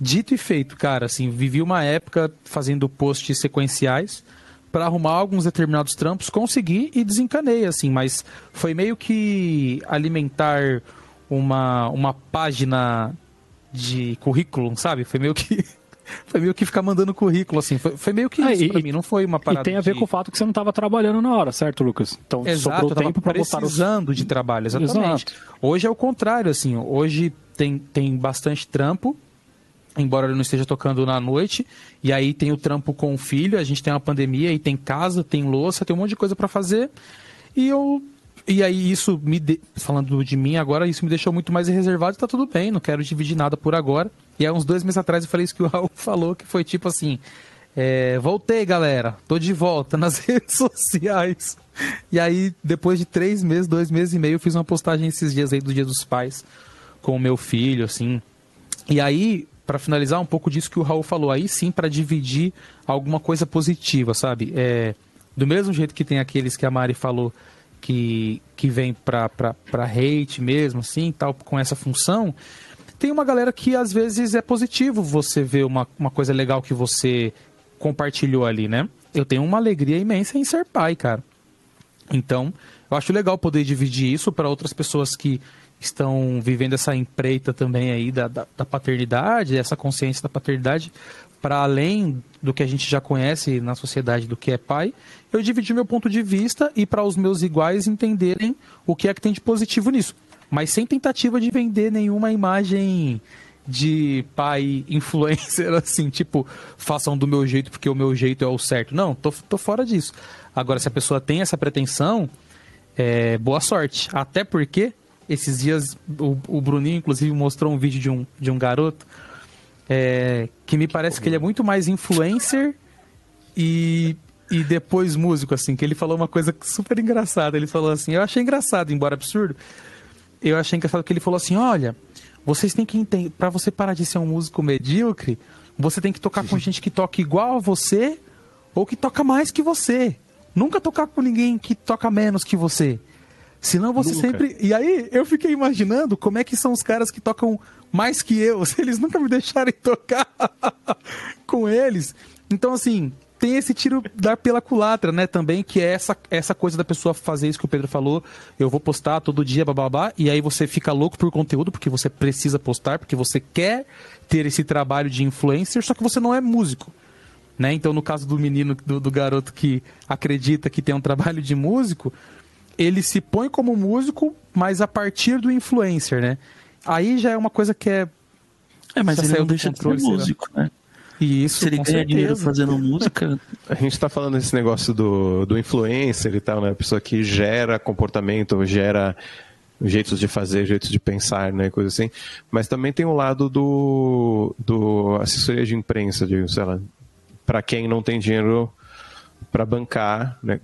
[SPEAKER 4] Dito e feito, cara, assim, vivi uma época fazendo posts sequenciais para arrumar alguns determinados trampos, consegui e desencanei, assim, mas foi meio que alimentar uma, uma página de currículo, sabe? Foi meio que foi meio que ficar mandando currículo, assim. Foi, foi meio que
[SPEAKER 1] Ah,
[SPEAKER 4] isso
[SPEAKER 1] e-
[SPEAKER 4] pra mim, não foi uma parada
[SPEAKER 1] E tem a ver
[SPEAKER 4] de-
[SPEAKER 1] com o fato que você não estava trabalhando na hora, certo, Lucas? Então
[SPEAKER 4] Exato,
[SPEAKER 1] sobrou tempo para botar os...
[SPEAKER 4] precisando de trabalho, exatamente.
[SPEAKER 1] Exato.
[SPEAKER 4] Hoje é o contrário, assim, hoje tem, tem bastante trampo, embora ele não esteja tocando na noite, e aí tem o trampo com o filho, a gente tem uma pandemia, e tem casa, tem louça, tem um monte de coisa para fazer, e eu... E aí isso me... de- Falando de mim agora, isso me deixou muito mais reservado tá tudo bem, não quero dividir nada por agora. E há uns dois meses atrás eu falei isso que o Raul falou, que foi tipo assim... É, voltei, galera. Tô de volta nas redes sociais. E aí, depois de três meses, dois meses e meio, eu fiz uma postagem esses dias aí do Dia dos Pais com o meu filho, assim. E aí, para finalizar um pouco disso que o Raul falou, aí sim, para dividir alguma coisa positiva, sabe? É, do mesmo jeito que tem aqueles que a Mari falou que, que vem pra hate mesmo, assim, tal, com essa função, tem uma galera que às vezes é positivo você ver uma, uma coisa legal que você compartilhou ali, né? Eu tenho uma alegria imensa em ser pai, cara. Então, eu acho legal poder dividir isso para outras pessoas que estão vivendo essa empreita também aí da, da, da paternidade, essa consciência da paternidade, para além do que a gente já conhece na sociedade do que é pai, eu dividi meu ponto de vista e para os meus iguais entenderem o que é que tem de positivo nisso. Mas sem tentativa de vender nenhuma imagem de pai influencer, assim, tipo, façam do meu jeito porque o meu jeito é o certo. Não, tô, tô fora disso. Agora, se a pessoa tem essa pretensão, é, boa sorte. Até porque, esses dias, o, o Bruninho, inclusive, mostrou um vídeo de um, de um garoto é, que me parece que ele é muito mais influencer e, e depois músico, assim, que ele falou uma coisa super engraçada. Ele falou assim, eu achei engraçado, embora absurdo, eu achei engraçado que ele falou assim, olha, vocês têm que entender, para você parar de ser um músico medíocre, você tem que tocar com gente que toca igual a você ou que toca mais que você. Nunca tocar com ninguém que toca menos que você. Senão você
[SPEAKER 5] Nunca.
[SPEAKER 4] sempre. E aí eu fiquei imaginando como é que são os caras que tocam mais que eu, se eles nunca me deixarem tocar com eles. Então, assim, tem esse tiro dar pela culatra, né, também, que é essa, essa coisa da pessoa fazer isso que o Pedro falou. Eu vou postar todo dia, bababá, e aí você fica louco por conteúdo, porque você precisa postar, porque você quer ter esse trabalho de influencer, só que você não é músico. Né? Então, no caso do menino, do, do garoto que acredita que tem um trabalho de músico, ele se põe como músico, mas a partir do influencer, né? Aí já é uma coisa que é.
[SPEAKER 3] É, mas
[SPEAKER 4] Já
[SPEAKER 3] ele não deixa de ser músico, né?
[SPEAKER 4] E isso,
[SPEAKER 3] Se ele ganha dinheiro fazendo música,
[SPEAKER 5] A gente tá falando desse negócio do, do influencer e tal, né? A pessoa que gera comportamento, gera jeitos de fazer, jeitos de pensar, né? Coisa assim. Mas também tem o lado do, do assessoria de imprensa, de, sei lá, para quem não tem dinheiro para bancar, né?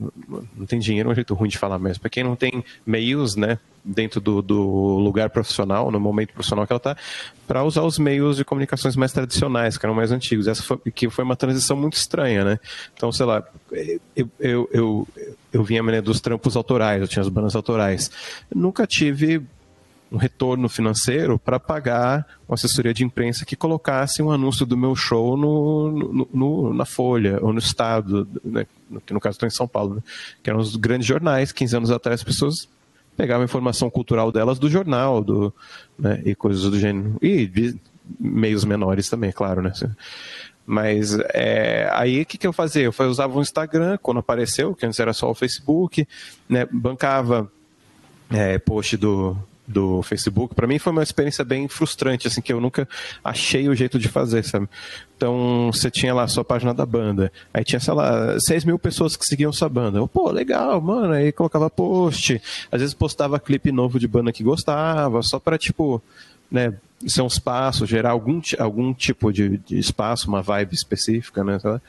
[SPEAKER 5] não tem dinheiro, é um jeito ruim de falar mesmo, para quem não tem meios, né, dentro do, do lugar profissional, no momento profissional que ela está, para usar os meios de comunicações mais tradicionais, que eram mais antigos. Essa foi, que foi uma transição muito estranha, né? Então, sei lá, eu, eu, eu, eu vinha dos trampos autorais, eu tinha as bandas autorais. Nunca tive um retorno financeiro para pagar uma assessoria de imprensa que colocasse um anúncio do meu show no, no- no- na Folha ou no Estado, né? que no caso estou em São Paulo, né? que eram os grandes jornais. 15 anos atrás as pessoas pegavam a informação cultural delas do jornal do, né? e coisas do gênero. E de meios menores também, é claro. Né? Mas é, aí o que, que eu fazia? Eu usava o Instagram quando apareceu, que antes era só o Facebook, né? bancava é, post do, do Facebook, para mim foi uma experiência bem frustrante, assim, que eu nunca achei o jeito de fazer, sabe? Então, você tinha lá a sua página da banda, aí tinha, sei lá, 6 mil pessoas que seguiam sua banda. Eu, Pô, legal, mano, aí colocava post, às vezes postava clipe novo de banda que gostava, só para tipo, né, ser um espaço, gerar algum, algum tipo de, de espaço, uma vibe específica, né? sabe?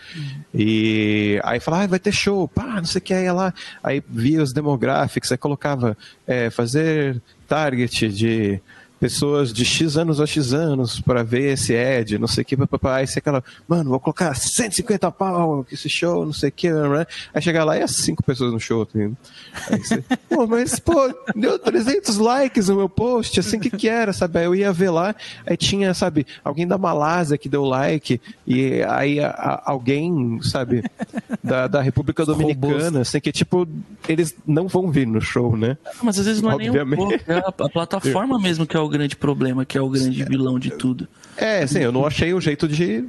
[SPEAKER 5] E aí falava, ah, vai ter show, pá, não sei o que, aí ia lá, aí via os demográficos, aí colocava é, fazer target de pessoas de X anos a X anos para ver esse Ed, não sei o que, papapá. Aí você aquela, mano, vou colocar 150 pau esse show, não sei o que, né? Aí chega lá e as cinco pessoas no show, tá Aí você, pô, mas, pô, deu 300 likes no meu post, assim, o que que era, sabe? Aí eu ia ver lá, aí tinha, sabe, alguém da Malásia que deu like, e aí a, a, alguém, sabe, da, da República Dominicana, assim, que, tipo, eles não vão vir no show, né?
[SPEAKER 3] Mas às vezes não é nem um pouco, é a, a plataforma mesmo que é o grande problema, que é o grande vilão de tudo.
[SPEAKER 5] É, sim, eu não achei o jeito de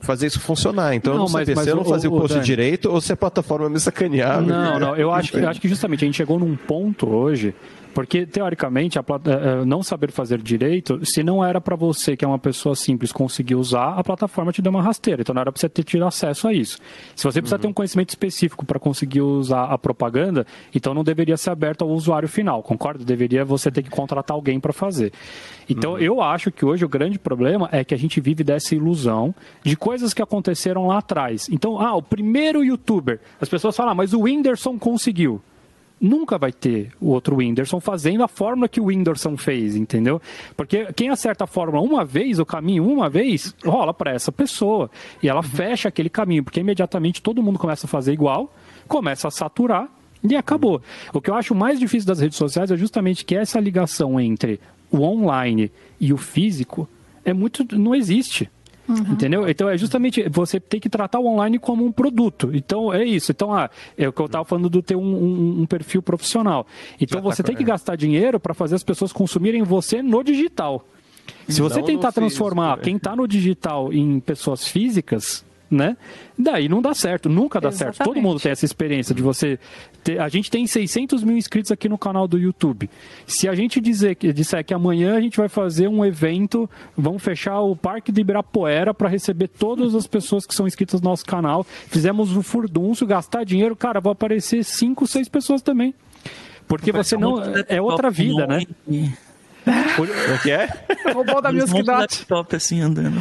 [SPEAKER 5] fazer isso funcionar. Então não, eu não sabia mas, se eu não fazia o, o post Dani... direito ou se a plataforma me sacaneava.
[SPEAKER 1] Não, não, eu acho, eu acho que justamente a gente chegou num ponto hoje porque, teoricamente, a, uh, não saber fazer direito, se não era para você, que é uma pessoa simples, conseguir usar, a plataforma te deu uma rasteira. Então, não era para você ter tido acesso a isso. Se você precisa uhum. ter um conhecimento específico para conseguir usar a propaganda, então não deveria ser aberto ao usuário final, concorda? Deveria você ter que contratar alguém para fazer. Então, uhum. eu acho que hoje o grande problema é que a gente vive dessa ilusão de coisas que aconteceram lá atrás. Então, ah, o primeiro youtuber. As pessoas falam, ah, mas o Whindersson conseguiu nunca vai ter o outro Whindersson fazendo a fórmula que o Whindersson fez, entendeu? Porque quem acerta a fórmula uma vez, o caminho uma vez, rola para essa pessoa. E ela fecha aquele caminho, porque imediatamente todo mundo começa a fazer igual, começa a saturar e acabou. O que eu acho mais difícil das redes sociais é justamente que essa ligação entre o online e o físico é muito. não existe. Uhum. Entendeu? Então é justamente você tem que tratar o online como um produto. Então é isso. Então, ah, é o que eu estava falando do ter um, um, um, perfil profissional. Então Já você tá tem que gastar dinheiro para fazer as pessoas consumirem você no digital. Se você não tentar transformar físico, quem está no digital em pessoas físicas, né? Daí não dá certo, nunca dá Exatamente. certo. Todo mundo tem essa experiência de você ter... A gente tem 600 mil inscritos aqui no canal do YouTube. Se a gente dizer que disser que amanhã a gente vai fazer um evento, vamos fechar o Parque de Ibirapuera para receber todas as pessoas que são inscritas no nosso canal, fizemos um furdunço, gastar dinheiro, cara, vai aparecer 5, 6 pessoas também. Porque você não. É outra vida, né?
[SPEAKER 5] O que é?
[SPEAKER 2] Roubou da Music Dot.
[SPEAKER 3] laptop assim andando.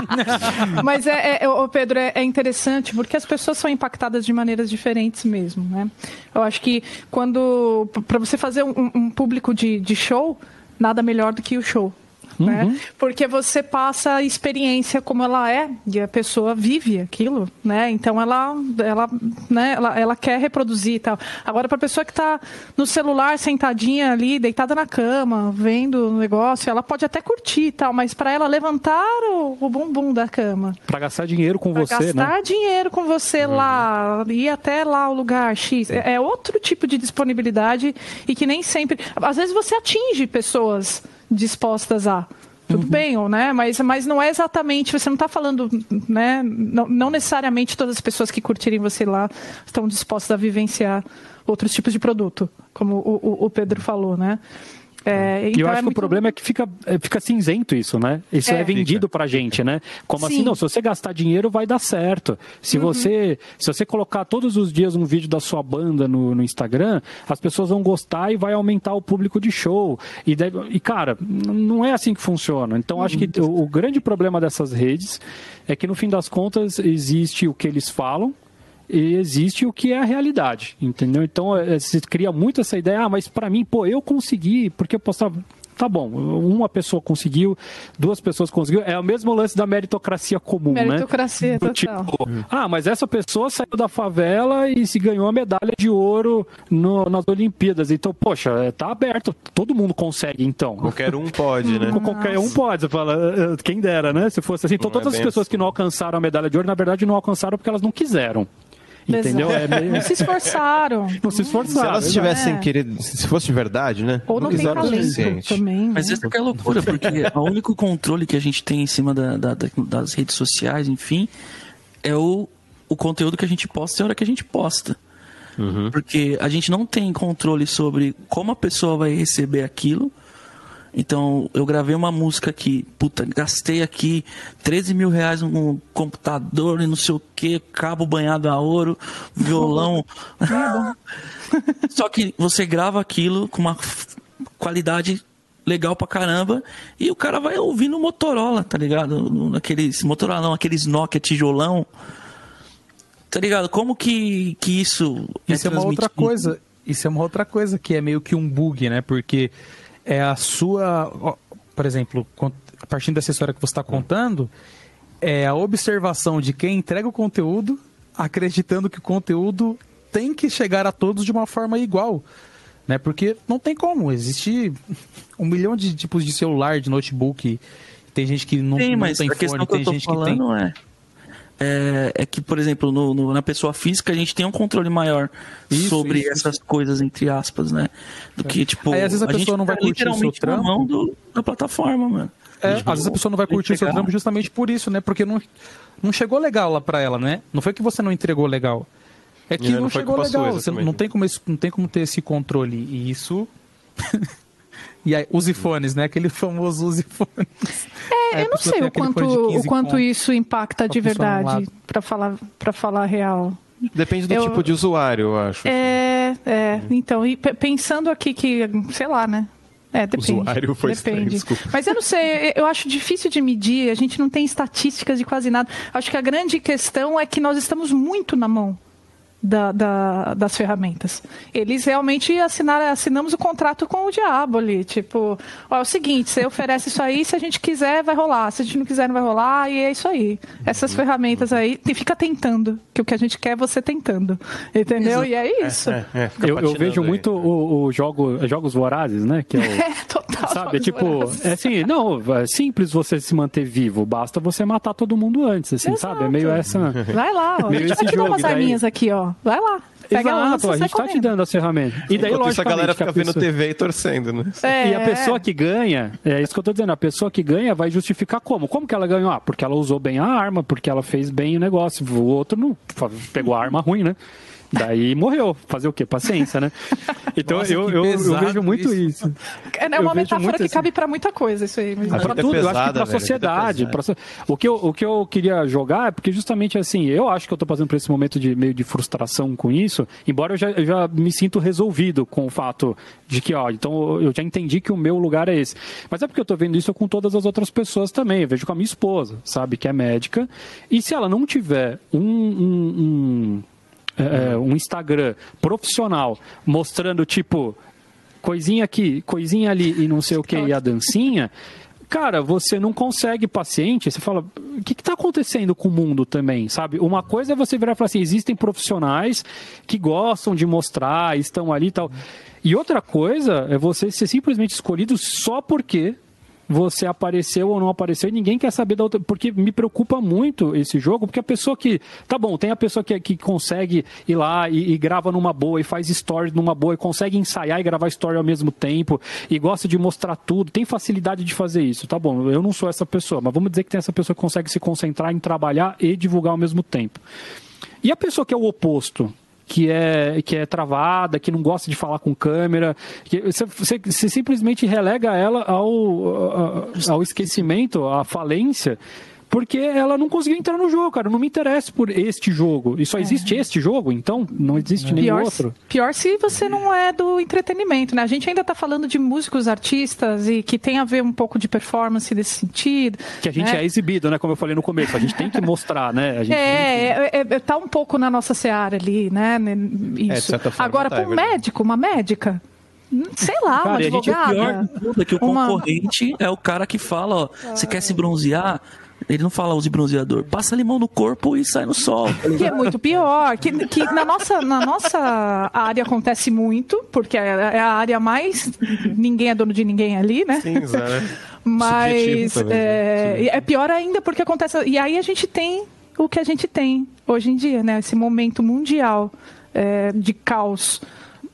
[SPEAKER 2] Mas é, é, é Pedro, é, é, interessante porque as pessoas são impactadas de maneiras diferentes mesmo, né? Eu acho que quando para você fazer um, um público de, de show, nada melhor do que o show. Né? Uhum. Porque você passa a experiência como ela é e a pessoa vive aquilo, né? Então ela, ela, né? ela, ela quer reproduzir e tal. Agora para a pessoa que está no celular sentadinha ali, deitada na cama, vendo o negócio, ela pode até curtir e tal, mas para ela levantar o, o bumbum da cama,
[SPEAKER 1] para gastar dinheiro com pra você,
[SPEAKER 2] gastar né? Gastar dinheiro com você uhum. lá, ir até lá o lugar X, é, é outro tipo de disponibilidade e que nem sempre, às vezes você atinge pessoas dispostas a. Tudo uhum. bem, né? Mas, mas não é exatamente, você não está falando, né? Não, não, necessariamente todas as pessoas que curtirem você lá estão dispostas a vivenciar outros tipos de produto, como o, o, o Pedro falou, né?
[SPEAKER 1] É, então e eu acho é que muito... o problema é que fica, é, fica cinzento isso, né? Isso é, é vendido fica. pra gente, né? Como assim, Sim. assim, não, se você gastar dinheiro vai dar certo. Se, uhum. você, se você colocar todos os dias um vídeo da sua banda no, no Instagram, as pessoas vão gostar e vai aumentar o público de show. E, deve, e cara, não é assim que funciona. Então, acho que o, o grande problema dessas redes é que, no fim das contas, existe o que eles falam, e existe o que é a realidade, entendeu? Então é, se cria muito essa ideia, ah, mas para mim, pô, eu consegui, porque eu postava tá bom, uma pessoa conseguiu, duas pessoas conseguiram, é o mesmo lance da meritocracia comum,
[SPEAKER 2] meritocracia,
[SPEAKER 1] né?
[SPEAKER 2] Meritocracia, total.
[SPEAKER 1] Tipo, ah, mas essa pessoa saiu da favela e se ganhou a medalha de ouro no, nas Olimpíadas. Então, poxa, é, tá aberto, todo mundo consegue, então.
[SPEAKER 5] Qualquer um pode, né?
[SPEAKER 1] Qualquer um pode, você fala, eh, quem dera, né? Se fosse assim, então, todas é as pessoas assim. que não alcançaram a medalha de ouro, na verdade, não alcançaram porque elas não quiseram. Entendeu?
[SPEAKER 2] É meio... Não se esforçaram.
[SPEAKER 1] Não se esforçaram.
[SPEAKER 5] Se elas tivessem é. querido, se fosse de verdade, né?
[SPEAKER 2] Ou não, não tem talento também.
[SPEAKER 3] Mas isso é loucura, porque o único controle que a gente tem em cima da, da, das redes sociais, enfim, é o, o conteúdo que a gente posta e a hora que a gente posta. Uhum. Porque a gente não tem controle sobre como a pessoa vai receber aquilo então, eu gravei uma música aqui, puta, gastei aqui 13 mil reais num computador e não sei o que, cabo banhado a ouro, violão. Só que você grava aquilo com uma qualidade legal pra caramba e o cara vai ouvir no Motorola, tá ligado? Naqueles, Motorola não, aqueles Nokia tijolão. Tá ligado? Como que, que isso
[SPEAKER 4] Isso é, é uma outra coisa. Isso é uma outra coisa que é meio que um bug, né? Porque é a sua, por exemplo, a partir dessa história que você está contando, é a observação de quem entrega o conteúdo, acreditando que o conteúdo tem que chegar a todos de uma forma igual. Né? Porque não tem como, existe um milhão de tipos de celular, de notebook. Tem gente que não
[SPEAKER 3] Tem,
[SPEAKER 4] não tem fone, tem gente que tem.
[SPEAKER 3] é, é. é que, por exemplo, no, no- na pessoa física a gente tem um controle maior
[SPEAKER 4] Isso,
[SPEAKER 3] sobre
[SPEAKER 4] isso,
[SPEAKER 3] essas coisas, entre aspas, né? Do que, tipo.
[SPEAKER 4] Aí, às vezes, a pessoa
[SPEAKER 3] gente
[SPEAKER 4] não vai
[SPEAKER 3] tá
[SPEAKER 4] curtir o seu
[SPEAKER 3] na
[SPEAKER 4] trampo.
[SPEAKER 3] mão do- da plataforma, mano.
[SPEAKER 4] É, às vezes a pessoa não vai curtir o seu trampo justamente por isso, né? Porque não, não chegou legal lá pra ela, né? Não foi que você não entregou legal. É que
[SPEAKER 5] É,
[SPEAKER 4] não,
[SPEAKER 5] não
[SPEAKER 4] chegou
[SPEAKER 5] sua,
[SPEAKER 4] legal. Você não tem, como, esse- não tem como ter esse controle. E isso. e aí, use fones, né? Aquele famoso use fones.
[SPEAKER 2] É,
[SPEAKER 4] Aí
[SPEAKER 2] eu não sei o quanto, o
[SPEAKER 4] 15
[SPEAKER 2] quanto isso impacta de verdade, para falar, pra falar real.
[SPEAKER 5] Depende do
[SPEAKER 2] Eu-
[SPEAKER 5] tipo de usuário, eu acho.
[SPEAKER 2] É, é. Então, e pe- pensando aqui que, sei lá, né? É, depende.
[SPEAKER 5] Usuário foi estranho,
[SPEAKER 2] depende.
[SPEAKER 5] desculpa.
[SPEAKER 2] Mas eu não sei, eu acho difícil de medir, a gente não tem estatísticas de quase nada. Acho que a grande questão é que nós estamos muito na mão da- da- das ferramentas. Eles realmente assinaram, assinamos o contrato com o diabo ali. Tipo, ó, é o seguinte, você oferece isso aí, se a gente quiser, vai rolar. Se a gente não quiser, não vai rolar, e é isso aí. Essas ferramentas aí, fica tentando, que o que a gente quer é você tentando. Entendeu? E é isso.
[SPEAKER 5] É, é,
[SPEAKER 1] Eu, eu vejo
[SPEAKER 5] aí.
[SPEAKER 1] muito o, o jogo, jogos vorazes, né? Que é o,
[SPEAKER 2] É, total.
[SPEAKER 1] Sabe, é tipo,
[SPEAKER 2] vorazes.
[SPEAKER 1] é assim, não, é simples você se manter vivo, basta você matar todo mundo antes, assim, sabe? É meio essa.
[SPEAKER 2] Vai lá, ó.
[SPEAKER 1] Meio esse jogo,
[SPEAKER 2] umas
[SPEAKER 1] daí-
[SPEAKER 2] arminhas aqui, ó. Vai lá. Pega a lança,
[SPEAKER 1] Exato, a gente tá te dando as ferramentas. E daí,
[SPEAKER 5] Enquanto isso, a galera fica vendo
[SPEAKER 1] pessoa-
[SPEAKER 5] TV e torcendo, né?
[SPEAKER 2] É,
[SPEAKER 1] E a pessoa que ganha, é isso que eu tô dizendo, a pessoa que ganha vai justificar como? Como que ela ganhou? Ah, porque ela usou bem a arma, porque ela fez bem o negócio. O outro não pegou a arma ruim, né? Daí morreu. Fazer o quê? Paciência, né? Então
[SPEAKER 4] Nossa,
[SPEAKER 1] eu, eu, eu vejo muito
[SPEAKER 4] isso.
[SPEAKER 1] isso.
[SPEAKER 2] É né,
[SPEAKER 1] Eu
[SPEAKER 2] uma
[SPEAKER 1] vejo
[SPEAKER 2] metáfora que
[SPEAKER 1] assim.
[SPEAKER 2] cabe pra muita coisa, isso aí. Mas...
[SPEAKER 1] Pra
[SPEAKER 5] é
[SPEAKER 1] tudo, eu acho que
[SPEAKER 5] pesada,
[SPEAKER 1] pra
[SPEAKER 5] velho, a é
[SPEAKER 1] sociedade.
[SPEAKER 5] pesada.
[SPEAKER 1] pra o, que eu, o que eu queria jogar é porque justamente assim, eu acho que eu tô passando por esse momento de meio de frustração com isso, embora eu já, eu já me sinto resolvido com o fato de que, ó, então eu já entendi que o meu lugar é esse. Mas é porque eu tô vendo isso com todas as outras pessoas também. Eu vejo com a minha esposa, sabe, que é médica. E se ela não tiver um- um- um é, um Instagram profissional mostrando, tipo, coisinha aqui, coisinha ali e não sei o que, e a dancinha, cara, você não consegue paciente, você fala, o que está acontecendo com o mundo também, sabe? Uma coisa é você virar e falar assim, existem profissionais que gostam de mostrar, estão ali e tal. E outra coisa é você ser simplesmente escolhido só porque você apareceu ou não apareceu e ninguém quer saber da outra. Porque me preocupa muito esse jogo, porque a pessoa que. Tá bom, tem a pessoa que, que consegue ir lá e, e grava numa boa e faz stories numa boa e consegue ensaiar e gravar story ao mesmo tempo e gosta de mostrar tudo, tem facilidade de fazer isso. Tá bom, eu não sou essa pessoa, mas vamos dizer que tem essa pessoa que consegue se concentrar em trabalhar e divulgar ao mesmo tempo. E a pessoa que é o oposto, que é, que é travada, que não gosta de falar com câmera, você, você- você simplesmente relega ela ao, ao esquecimento, à falência, porque ela não conseguiu entrar no jogo, cara. Eu não me interesso por este jogo. E só existe este jogo, então não existe nenhum
[SPEAKER 2] Pior,
[SPEAKER 1] outro.
[SPEAKER 2] pior se você não é do entretenimento, né? A gente ainda está falando de músicos, artistas e que tem a ver um pouco de performance desse sentido.
[SPEAKER 1] Que a gente
[SPEAKER 2] né?
[SPEAKER 1] é exibido, né? Como eu falei no começo. A gente tem que mostrar, né? A gente tem
[SPEAKER 2] É, é, é, tá um pouco na nossa seara ali, né?
[SPEAKER 5] de
[SPEAKER 2] Isso.
[SPEAKER 5] certa forma
[SPEAKER 2] Agora,
[SPEAKER 5] tá,
[SPEAKER 2] para
[SPEAKER 5] é
[SPEAKER 2] um médico, uma médica, sei lá, uma
[SPEAKER 1] Cara, e a gente é
[SPEAKER 2] advogada.
[SPEAKER 3] pior de tudo é que o
[SPEAKER 2] uma-
[SPEAKER 3] concorrente é o cara que fala, ó, você quer se bronzear? Ele não fala use bronzeador, passa limão no corpo e sai no sol.
[SPEAKER 2] Que é muito pior, que, que na, nossa, na nossa área acontece muito, porque é é a área mais. Ninguém é dono de ninguém ali, né?
[SPEAKER 5] Cinza, né?
[SPEAKER 2] Mas
[SPEAKER 5] também, né?
[SPEAKER 2] é, e é pior ainda porque acontece. E aí a gente tem o que a gente tem hoje em dia, né? Esse momento mundial é, de caos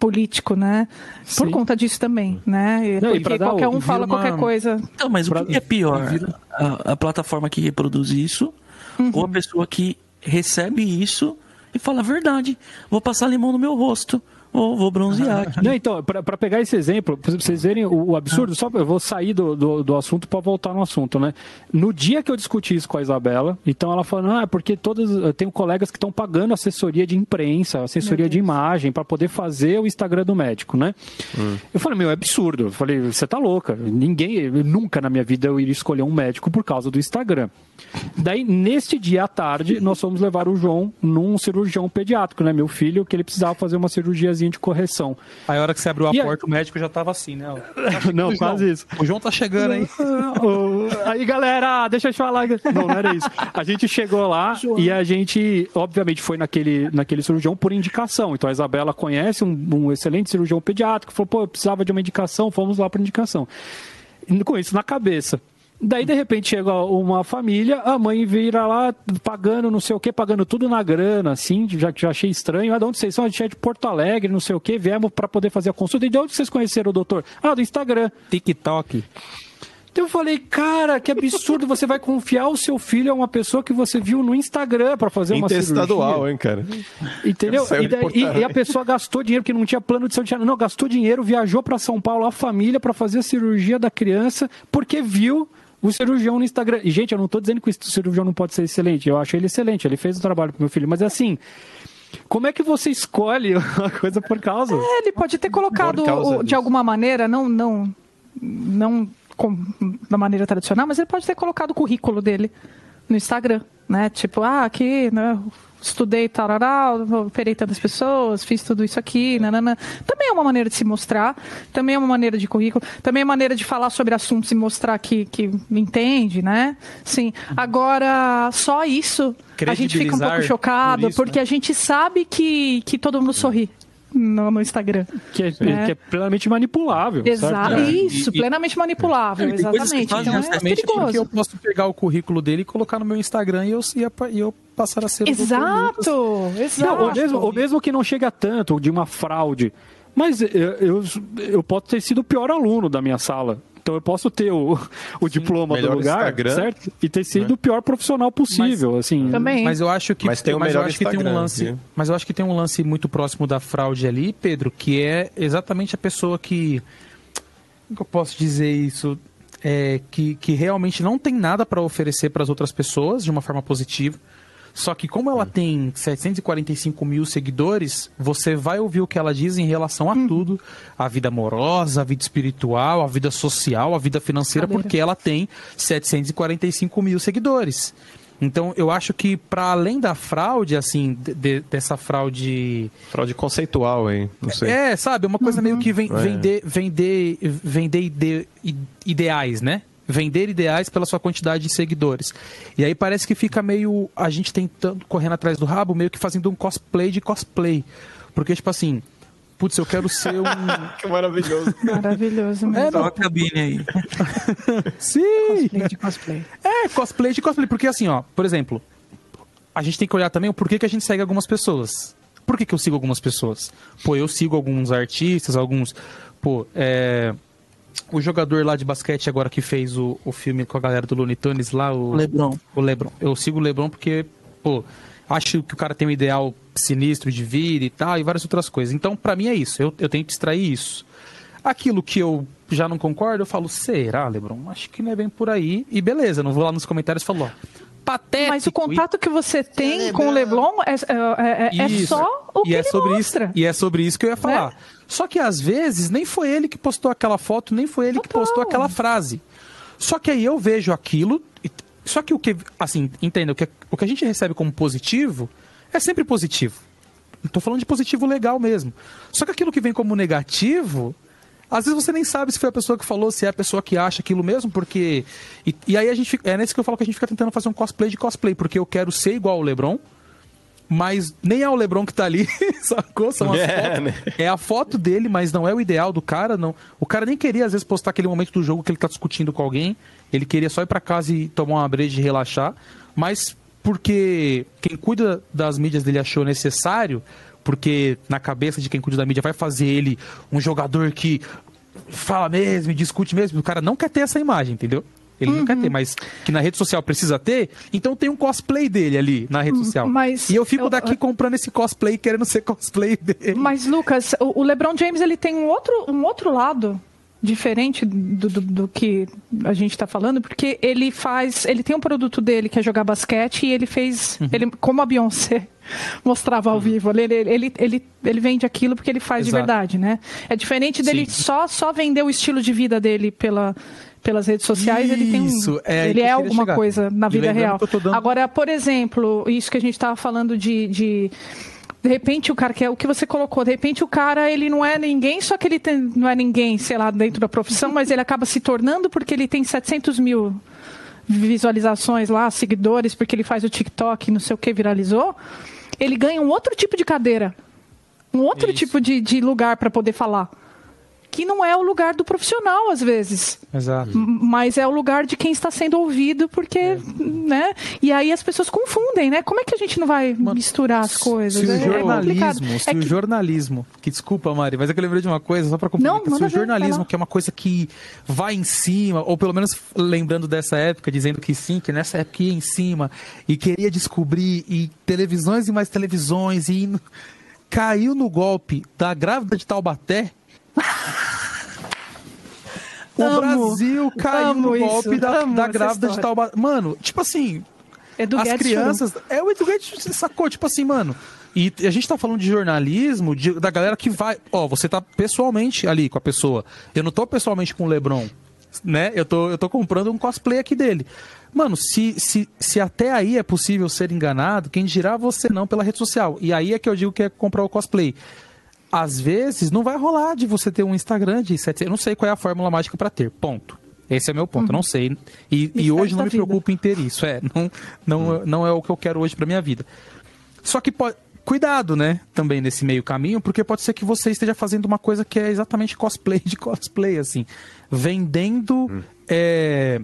[SPEAKER 2] político, né? Por
[SPEAKER 1] Sim.
[SPEAKER 2] conta disso também, né?
[SPEAKER 1] Não,
[SPEAKER 2] porque
[SPEAKER 1] pra
[SPEAKER 2] qualquer
[SPEAKER 1] o-
[SPEAKER 2] um fala
[SPEAKER 4] uma-
[SPEAKER 2] qualquer coisa.
[SPEAKER 3] Não, mas o que é pior? A, a plataforma que reproduz isso ou a pessoa que recebe isso e fala a verdade. Vou passar limão no meu rosto. Ou vou bronzear aqui.
[SPEAKER 1] Não, então, para pegar esse exemplo, pra vocês verem o, o absurdo, só eu vou sair do, do, do assunto para voltar no assunto, né? No dia que eu discuti isso com a Isabela, então ela falou, ah, porque todas. Eu tenho colegas que estão pagando assessoria de imprensa, assessoria de imagem, para poder fazer o Instagram do médico, né? Eu falei, meu, é absurdo. Eu falei, você tá louca. Ninguém, nunca na minha vida eu iria escolher um médico por causa do Instagram. Daí, neste dia à tarde, nós fomos levar o João num cirurgião pediátrico, né? Meu filho, que ele precisava fazer uma de correção.
[SPEAKER 4] Aí a hora que você abriu a
[SPEAKER 1] E aí-
[SPEAKER 4] porta, o médico já tava assim, né?
[SPEAKER 1] Não, quase isso.
[SPEAKER 4] O João tá chegando aí.
[SPEAKER 1] Aí, galera, deixa eu te falar. Não, não era isso. A gente chegou lá e a gente, obviamente, foi naquele, naquele cirurgião por indicação. Então a Isabela conhece um, um excelente cirurgião pediátrico, falou, pô, eu precisava de uma indicação, fomos lá por indicação. Com isso na cabeça. Daí, de repente, chega uma família, a mãe vira lá pagando não sei o que, pagando tudo na grana, assim, já que já achei estranho. Ah, de onde vocês são? A gente é de Porto Alegre, não sei o que, viemos para poder fazer a consulta. E de onde vocês conheceram o doutor? Ah, do Instagram.
[SPEAKER 4] TikTok.
[SPEAKER 1] Então eu falei, cara, que absurdo, você vai confiar o seu filho a uma pessoa que você viu no Instagram para fazer uma
[SPEAKER 5] Interestadual,
[SPEAKER 1] cirurgia.
[SPEAKER 5] hein, cara?
[SPEAKER 1] Entendeu?
[SPEAKER 5] Saiu
[SPEAKER 1] E, daí- e- e a pessoa gastou dinheiro, porque não tinha plano de saúde. Não, gastou dinheiro, viajou para São Paulo, a família, para fazer a cirurgia da criança, porque viu o cirurgião no Instagram. E, gente, eu não tô dizendo que o cirurgião não pode ser excelente. Eu acho ele excelente, ele fez o trabalho pro meu filho. Mas, assim, como é que você escolhe uma coisa por causa?
[SPEAKER 2] É, Ele pode ter colocado o- de alguma maneira, não, não, não com- da maneira tradicional, mas ele pode ter colocado o currículo dele no Instagram, né? Tipo, ah, aqui, né? Estudei tarará, operei tantas pessoas, fiz tudo isso aqui, nanana. Também é uma maneira de se mostrar, também é uma maneira de currículo, também é uma maneira de falar sobre assuntos e mostrar que, que entende, né? Sim. Agora, só isso, a gente fica um pouco chocado,
[SPEAKER 4] por isso,
[SPEAKER 2] porque
[SPEAKER 4] né?
[SPEAKER 2] a gente sabe que, que todo mundo sorri no, no Instagram.
[SPEAKER 1] Que é,
[SPEAKER 2] É.
[SPEAKER 1] que é plenamente manipulável.
[SPEAKER 2] Exato.
[SPEAKER 1] certo?
[SPEAKER 2] Isso,
[SPEAKER 4] E- e-
[SPEAKER 2] plenamente manipulável,
[SPEAKER 3] É,
[SPEAKER 2] exatamente. Então é
[SPEAKER 4] Justamente porque
[SPEAKER 2] perigoso.
[SPEAKER 4] eu posso pegar o currículo dele e colocar no meu Instagram e eu, e eu- passar a ser.
[SPEAKER 2] Exato, exato.
[SPEAKER 1] Não, ou, mesmo, ou mesmo que não chegue a tanto de uma fraude. Mas eu, eu, eu posso ter sido o pior aluno da minha sala. Então eu posso ter o, o diploma do lugar,
[SPEAKER 5] Instagram,
[SPEAKER 1] certo? E ter sido o pior profissional possível, assim.
[SPEAKER 2] Também.
[SPEAKER 4] Mas eu acho que,
[SPEAKER 5] Mas tem o
[SPEAKER 4] eu acho que tem um lance,
[SPEAKER 5] viu?
[SPEAKER 4] mas eu acho que tem um lance muito próximo da fraude ali, Pedro, que é exatamente a pessoa que como que eu posso dizer isso, é, que, que realmente não tem nada para oferecer para as outras pessoas de uma forma positiva. Só que como ela tem 745 mil seguidores, você vai ouvir o que ela diz em relação a tudo, a vida amorosa, a vida espiritual, a vida social, a vida financeira,
[SPEAKER 2] Cadeira.
[SPEAKER 4] porque ela tem 745 mil seguidores. Então, eu acho que para além da fraude, assim, de- de- dessa fraude
[SPEAKER 5] Fraude conceitual, hein? Não sei.
[SPEAKER 4] é, sabe, uma coisa meio que
[SPEAKER 5] É.
[SPEAKER 4] vender, vender, vender ide- ideais, né? Vender ideais pela sua quantidade de seguidores. E aí parece que fica meio. A gente tentando, correndo atrás do rabo, meio que fazendo um cosplay de cosplay. Porque, tipo assim, putz, eu quero ser um.
[SPEAKER 5] Que maravilhoso.
[SPEAKER 2] Maravilhoso mesmo.
[SPEAKER 4] É,
[SPEAKER 3] Só a cabine aí.
[SPEAKER 4] Sim!
[SPEAKER 2] Cosplay de cosplay.
[SPEAKER 4] É, cosplay de cosplay. Porque assim, ó, por exemplo, a gente tem que olhar também o porquê que a gente segue algumas pessoas. Por que, que eu sigo algumas pessoas? Pô, eu sigo alguns artistas, alguns. Pô, é. O jogador lá de basquete agora que fez o, o filme com a galera do Looney Tunes lá, o
[SPEAKER 3] Lebron.
[SPEAKER 4] o Lebron. Eu sigo o Lebron porque, pô, acho que o cara tem um ideal sinistro de vida e tal, e várias outras coisas. Então, pra mim é isso. Eu, eu tento extrair isso. Aquilo que eu já não concordo, eu falo, será, Lebron? Acho que não é bem por aí. E beleza, não vou lá nos comentários e falo, ó, patético.
[SPEAKER 2] Mas o contato que você tem com o Leblon é, é- é- é
[SPEAKER 4] Isso.
[SPEAKER 2] só o que
[SPEAKER 4] e é
[SPEAKER 2] ele
[SPEAKER 4] sobre
[SPEAKER 2] mostra.
[SPEAKER 4] Isso, e é sobre isso que eu ia falar. Só que às vezes nem foi ele que postou aquela foto, nem foi ele que
[SPEAKER 2] Total.
[SPEAKER 4] postou aquela frase. Só que aí eu vejo aquilo. Só que o que. Assim, entenda, o que, o que a gente recebe como positivo é sempre positivo. Tô falando de positivo legal mesmo. Só que aquilo que vem como negativo. Às vezes você nem sabe se foi a pessoa que falou, se é a pessoa que acha aquilo mesmo, porque. E, e aí a gente fica. É nesse que eu falo que a gente fica tentando fazer um cosplay de cosplay, porque eu quero ser igual o Lebron, mas nem é o Lebron que tá ali, sacou? São as
[SPEAKER 5] É,
[SPEAKER 4] fotos.
[SPEAKER 5] né?
[SPEAKER 4] É a foto dele, mas não é o ideal do cara, não. O cara nem queria às vezes postar aquele momento do jogo que ele tá discutindo com alguém. Ele queria só ir pra casa e tomar uma breja e relaxar, mas porque quem cuida das mídias dele achou necessário, porque na cabeça de quem cuida da mídia vai fazer ele um jogador que fala mesmo discute mesmo. O cara não quer ter essa imagem, entendeu? Ele não quer ter, mas que na rede social precisa ter, então tem um cosplay dele ali na rede social.
[SPEAKER 2] mas
[SPEAKER 4] e eu fico
[SPEAKER 2] eu-
[SPEAKER 4] daqui comprando esse cosplay, querendo ser cosplay dele.
[SPEAKER 2] Mas, Lucas, o, LeBron James ele tem um outro, um outro lado diferente do, do, do que a gente está falando, porque ele faz, ele tem um produto dele que é jogar basquete e ele fez,
[SPEAKER 4] Uhum.
[SPEAKER 2] ele, como a Beyoncé mostrava ao vivo, ele, ele, ele, ele, vende aquilo porque ele faz de
[SPEAKER 4] Exato.
[SPEAKER 2] verdade, né? É diferente dele
[SPEAKER 4] Sim.
[SPEAKER 2] só, só vender o estilo de vida dele pela pelas redes sociais, ele tem um,
[SPEAKER 4] Isso, é
[SPEAKER 2] ele é alguma
[SPEAKER 4] chegar.
[SPEAKER 2] coisa na vida real.
[SPEAKER 4] dando-
[SPEAKER 2] Agora, por exemplo, isso que a gente estava falando de, de De repente o cara que é o que você colocou, de repente o cara ele não é ninguém, só que ele tem, não é ninguém, sei lá, dentro da profissão, mas ele acaba se tornando porque ele tem 700 mil visualizações lá, seguidores, porque ele faz o TikTok, não sei o que, viralizou. Ele ganha um outro tipo de cadeira, um outro
[SPEAKER 4] Isso.
[SPEAKER 2] tipo de, de lugar para poder falar. Que não é o lugar do profissional, às vezes.
[SPEAKER 4] Exato.
[SPEAKER 2] Mas é o lugar de quem está sendo ouvido, porque, né? E aí as pessoas confundem, né? Como é que a gente não vai misturar as coisas?
[SPEAKER 4] Se o
[SPEAKER 2] É- é complicado.
[SPEAKER 4] jornalismo, se
[SPEAKER 2] É
[SPEAKER 4] o
[SPEAKER 2] que-
[SPEAKER 4] jornalismo, que desculpa, Mari, mas é que eu lembrei de uma coisa, só
[SPEAKER 2] Não,
[SPEAKER 4] complementar. Se
[SPEAKER 2] manda
[SPEAKER 4] o
[SPEAKER 2] ver,
[SPEAKER 4] jornalismo,
[SPEAKER 2] lá.
[SPEAKER 4] que é uma coisa que vai em cima, ou pelo menos lembrando dessa época, dizendo que sim, que nessa época ia em cima, e queria descobrir, e televisões e mais televisões, e caiu no golpe da grávida de Taubaté. O
[SPEAKER 2] Amo,
[SPEAKER 4] Brasil caiu no
[SPEAKER 2] isso,
[SPEAKER 4] golpe da,
[SPEAKER 2] amo
[SPEAKER 4] da
[SPEAKER 2] essa
[SPEAKER 4] grávida de. Taubaté. Mano, tipo assim,
[SPEAKER 2] Edu
[SPEAKER 4] as
[SPEAKER 2] Guedes
[SPEAKER 4] crianças. É o Edu Guedes, sacou? Tipo assim, mano. E a gente tá falando de jornalismo, de- da galera que vai. Ó, você tá pessoalmente ali com a pessoa. Eu não tô pessoalmente com o Lebron, né? Eu tô, eu tô comprando um cosplay aqui dele. Mano, se, se, se até aí é possível ser enganado, quem dirá você não pela rede social. E aí é que eu digo que é comprar o cosplay. Às vezes não vai rolar de você ter um Instagram de 700. Eu não sei qual é a fórmula mágica pra ter. Ponto. Esse é meu ponto, eu não sei. E, e hoje não me
[SPEAKER 2] vida.
[SPEAKER 4] preocupo em ter isso. É, não, não, não é o que eu quero hoje pra minha vida. Só que pode. Cuidado, né? Também nesse meio caminho, porque pode ser que você esteja fazendo uma coisa que é exatamente cosplay de cosplay, assim. Vendendo. é,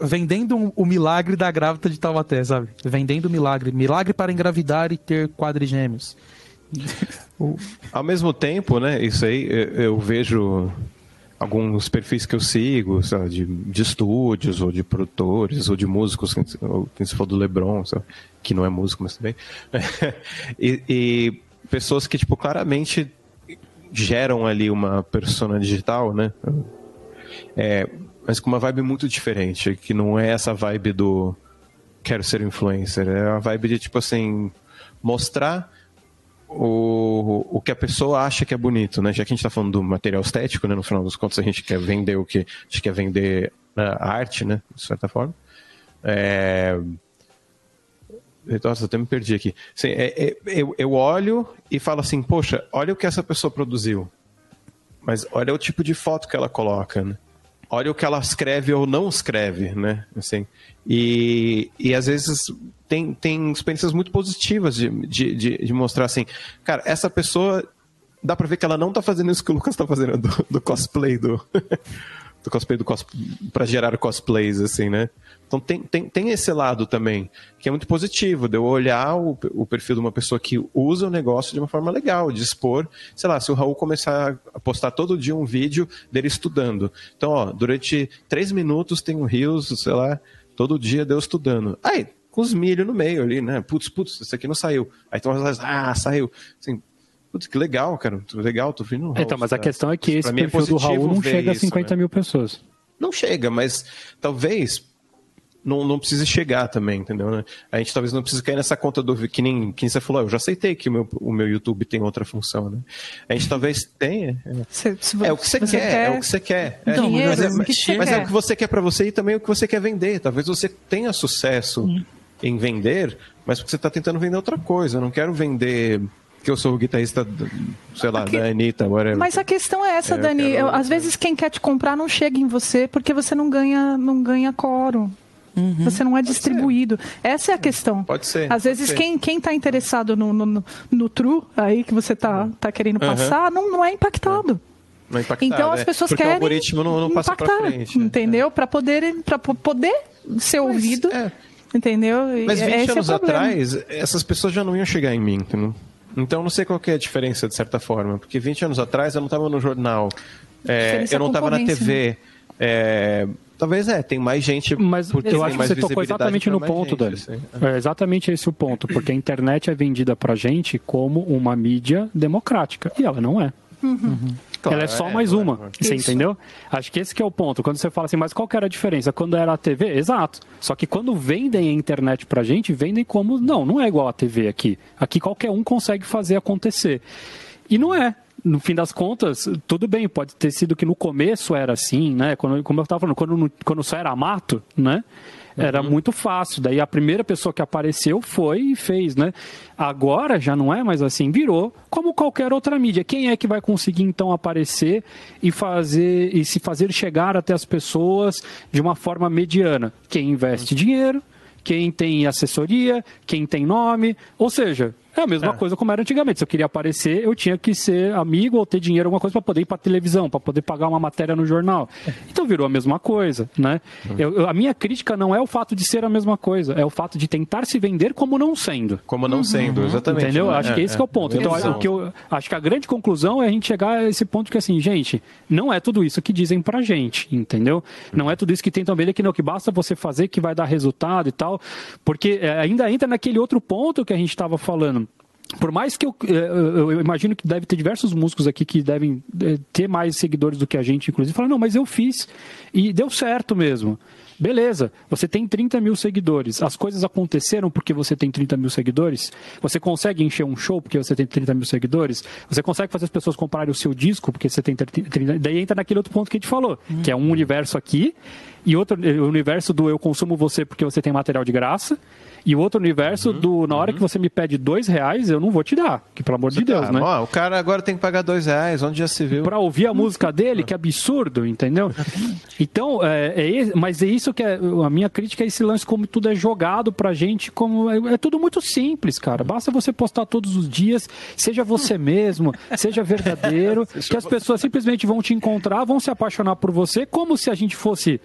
[SPEAKER 4] vendendo o milagre da grávida de Taubaté, sabe? Vendendo o milagre. Milagre para engravidar e ter quadrigêmeos.
[SPEAKER 5] Ao mesmo tempo, né, isso aí, eu, vejo alguns perfis que eu sigo, lá, de, de estúdios, ou de produtores, ou de músicos, quem se falou do Lebron, lá, que não é músico, mas também. e, e pessoas que, tipo, claramente geram ali uma persona digital, né? É, mas com uma vibe muito diferente, que não é essa vibe do quero ser influencer, é a vibe de, tipo assim, mostrar o, o que a pessoa acha que é bonito, né? Já que a gente está falando do material estético, né? No final dos contos, a gente quer vender o que a gente quer vender né, a arte, né? De certa forma. É... Nossa, até me perdi aqui. É- é- eu, eu olho e falo assim, poxa, olha o que essa pessoa produziu. Mas olha o tipo de foto que ela coloca, né? Olha o que ela escreve ou não escreve, né? Assim, e, e às vezes tem, tem experiências muito positivas de, de, de, de mostrar assim, cara, essa pessoa dá pra ver que ela não tá fazendo isso que o Lucas tá fazendo do, do cosplay do, do cosplay do cos, para gerar cosplays assim, né? Então tem, tem, tem esse lado também, que é muito positivo, de eu olhar o, o perfil de uma pessoa que usa o negócio de uma forma legal, de expor, sei lá, se o Raul começar a postar todo dia um vídeo dele estudando. Então, ó, durante três minutos tem um Rios, sei lá, todo dia deu estudando. Aí, com os milho no meio ali, né? Putz, putz, isso aqui não saiu. Aí então, ah, saiu. Assim, putz, que legal, cara, legal, tô vendo o Raul.
[SPEAKER 1] Então, mas a
[SPEAKER 5] tá?
[SPEAKER 1] questão é que esse
[SPEAKER 5] é
[SPEAKER 1] perfil do
[SPEAKER 5] positivo
[SPEAKER 1] Raul não chega a
[SPEAKER 5] isso,
[SPEAKER 1] 50
[SPEAKER 5] né?
[SPEAKER 1] mil pessoas.
[SPEAKER 5] Não chega, mas talvez não, não precise chegar também, entendeu? né? A gente talvez não precise cair nessa conta do que nem, que nem você falou, eu já aceitei que o meu, o meu YouTube tem outra função, né? A gente talvez tenha. É,
[SPEAKER 2] Se- se
[SPEAKER 5] é o que você,
[SPEAKER 2] você
[SPEAKER 5] quer, é o que você quer. É,
[SPEAKER 2] Dinheiro,
[SPEAKER 5] mas é,
[SPEAKER 2] o que você
[SPEAKER 5] mas é
[SPEAKER 2] quer.
[SPEAKER 5] o que você quer pra você e também o que você quer vender. Talvez você tenha sucesso em vender, mas porque você tá tentando vender outra coisa. Eu não quero vender que eu sou o guitarrista, sei lá,
[SPEAKER 2] Aqui-
[SPEAKER 5] da Anitta, whatever.
[SPEAKER 2] Mas a questão é essa,
[SPEAKER 5] É, eu
[SPEAKER 2] Dani.
[SPEAKER 5] quero-
[SPEAKER 2] Eu- às vezes quem quer te comprar não chega em você porque você não ganha, não ganha coro. Você não é distribuído. Essa é a questão.
[SPEAKER 5] Pode ser,
[SPEAKER 2] Às vezes
[SPEAKER 5] ser.
[SPEAKER 2] quem quem está interessado no, no, no, no true aí que você tá, tá querendo passar não, não é impactado.
[SPEAKER 5] Não impactar,
[SPEAKER 2] Então as
[SPEAKER 5] né?
[SPEAKER 2] pessoas
[SPEAKER 5] Porque
[SPEAKER 2] querem
[SPEAKER 5] o algoritmo não, não passa
[SPEAKER 2] impactar,
[SPEAKER 5] pra frente. né?
[SPEAKER 2] entendeu? Para poder para poder ser ouvido,
[SPEAKER 5] é.
[SPEAKER 2] entendeu?
[SPEAKER 5] Mas
[SPEAKER 2] é-
[SPEAKER 5] 20
[SPEAKER 2] esse é
[SPEAKER 5] anos
[SPEAKER 2] problema.
[SPEAKER 5] atrás, essas pessoas já não iam chegar em mim, entendeu? Então não sei qual que é a diferença, de certa forma. Porque 20 anos atrás eu não estava no jornal, é, eu não
[SPEAKER 2] é
[SPEAKER 5] estava na TV. é, talvez é, tem mais gente.
[SPEAKER 1] Mas
[SPEAKER 5] porque
[SPEAKER 1] eu acho que
[SPEAKER 5] mais
[SPEAKER 1] você tocou exatamente no ponto,
[SPEAKER 5] gente,
[SPEAKER 1] Dani.
[SPEAKER 5] assim.
[SPEAKER 1] É exatamente esse o ponto, porque a internet é vendida pra gente como uma mídia democrática, e ela não é.
[SPEAKER 5] Claro,
[SPEAKER 1] ela é só
[SPEAKER 5] é,
[SPEAKER 1] mais
[SPEAKER 5] claro,
[SPEAKER 1] uma,
[SPEAKER 5] claro.
[SPEAKER 1] você
[SPEAKER 2] Isso.
[SPEAKER 1] entendeu? Acho que esse que é o ponto. Quando você fala assim, mas qual que era a diferença? Quando era a TV? Exato. Só que quando vendem a internet pra gente, vendem como, não, não é igual a TV aqui. Aqui qualquer um consegue fazer acontecer. E não é. no fim das contas, tudo bem, pode ter sido que no começo era assim, né? Quando, como eu estava falando, quando, quando só era mato, né? Era uhum. muito fácil. Daí a primeira pessoa que apareceu foi e fez, né? Agora já não é mais assim, virou como qualquer outra mídia. Quem é que vai conseguir então aparecer e fazer e se fazer chegar até as pessoas de uma forma mediana? Quem investe uhum. dinheiro, quem tem assessoria, quem tem nome, ou seja, é a mesma é. coisa como era antigamente. Se eu queria aparecer, eu tinha que ser amigo ou ter dinheiro, alguma coisa para poder ir para televisão, para poder pagar uma matéria no jornal. Então virou a mesma coisa, né? Uhum. Eu, eu, a minha crítica não é o fato de ser a mesma coisa, é o fato de tentar se vender como não sendo.
[SPEAKER 5] Como não uhum. sendo, exatamente.
[SPEAKER 1] Entendeu? Né? Acho que esse é, é o ponto. Então, o que eu acho que a grande conclusão é a gente chegar a esse ponto que assim, gente, não é tudo isso que dizem pra gente, entendeu? Não é tudo isso que tentam vender que não que basta você fazer que vai dar resultado e tal, porque é, ainda entra naquele outro ponto que a gente estava falando por mais que eu, eh, eu, eu, imagino que deve ter diversos músicos aqui que devem eh, ter mais seguidores do que a gente, inclusive, falam, não, mas eu fiz e deu certo mesmo. Beleza, você tem 30 mil seguidores. As coisas aconteceram porque você tem 30 mil seguidores? Você consegue encher um show porque você tem 30 mil seguidores? Você consegue fazer as pessoas comprarem o seu disco porque você tem 30 Daí entra naquele outro ponto que a gente falou, hum. que é um universo aqui e outro o universo do eu consumo você porque você tem material de graça e o outro universo uhum, do na hora uhum. que você me pede dois reais, eu não vou te dar. Que pelo amor você de Deus, tá, né?
[SPEAKER 5] Ó, o cara agora tem que pagar dois reais, onde já se viu?
[SPEAKER 1] Pra ouvir a música dele, que absurdo, entendeu? Então, é, é, mas é isso que é, a minha crítica é esse lance, como tudo é jogado pra gente, como é, é tudo muito simples, cara. Basta você postar todos os dias, seja você mesmo, seja verdadeiro, que as pessoas simplesmente vão te encontrar, vão se apaixonar por você, como se a gente fosse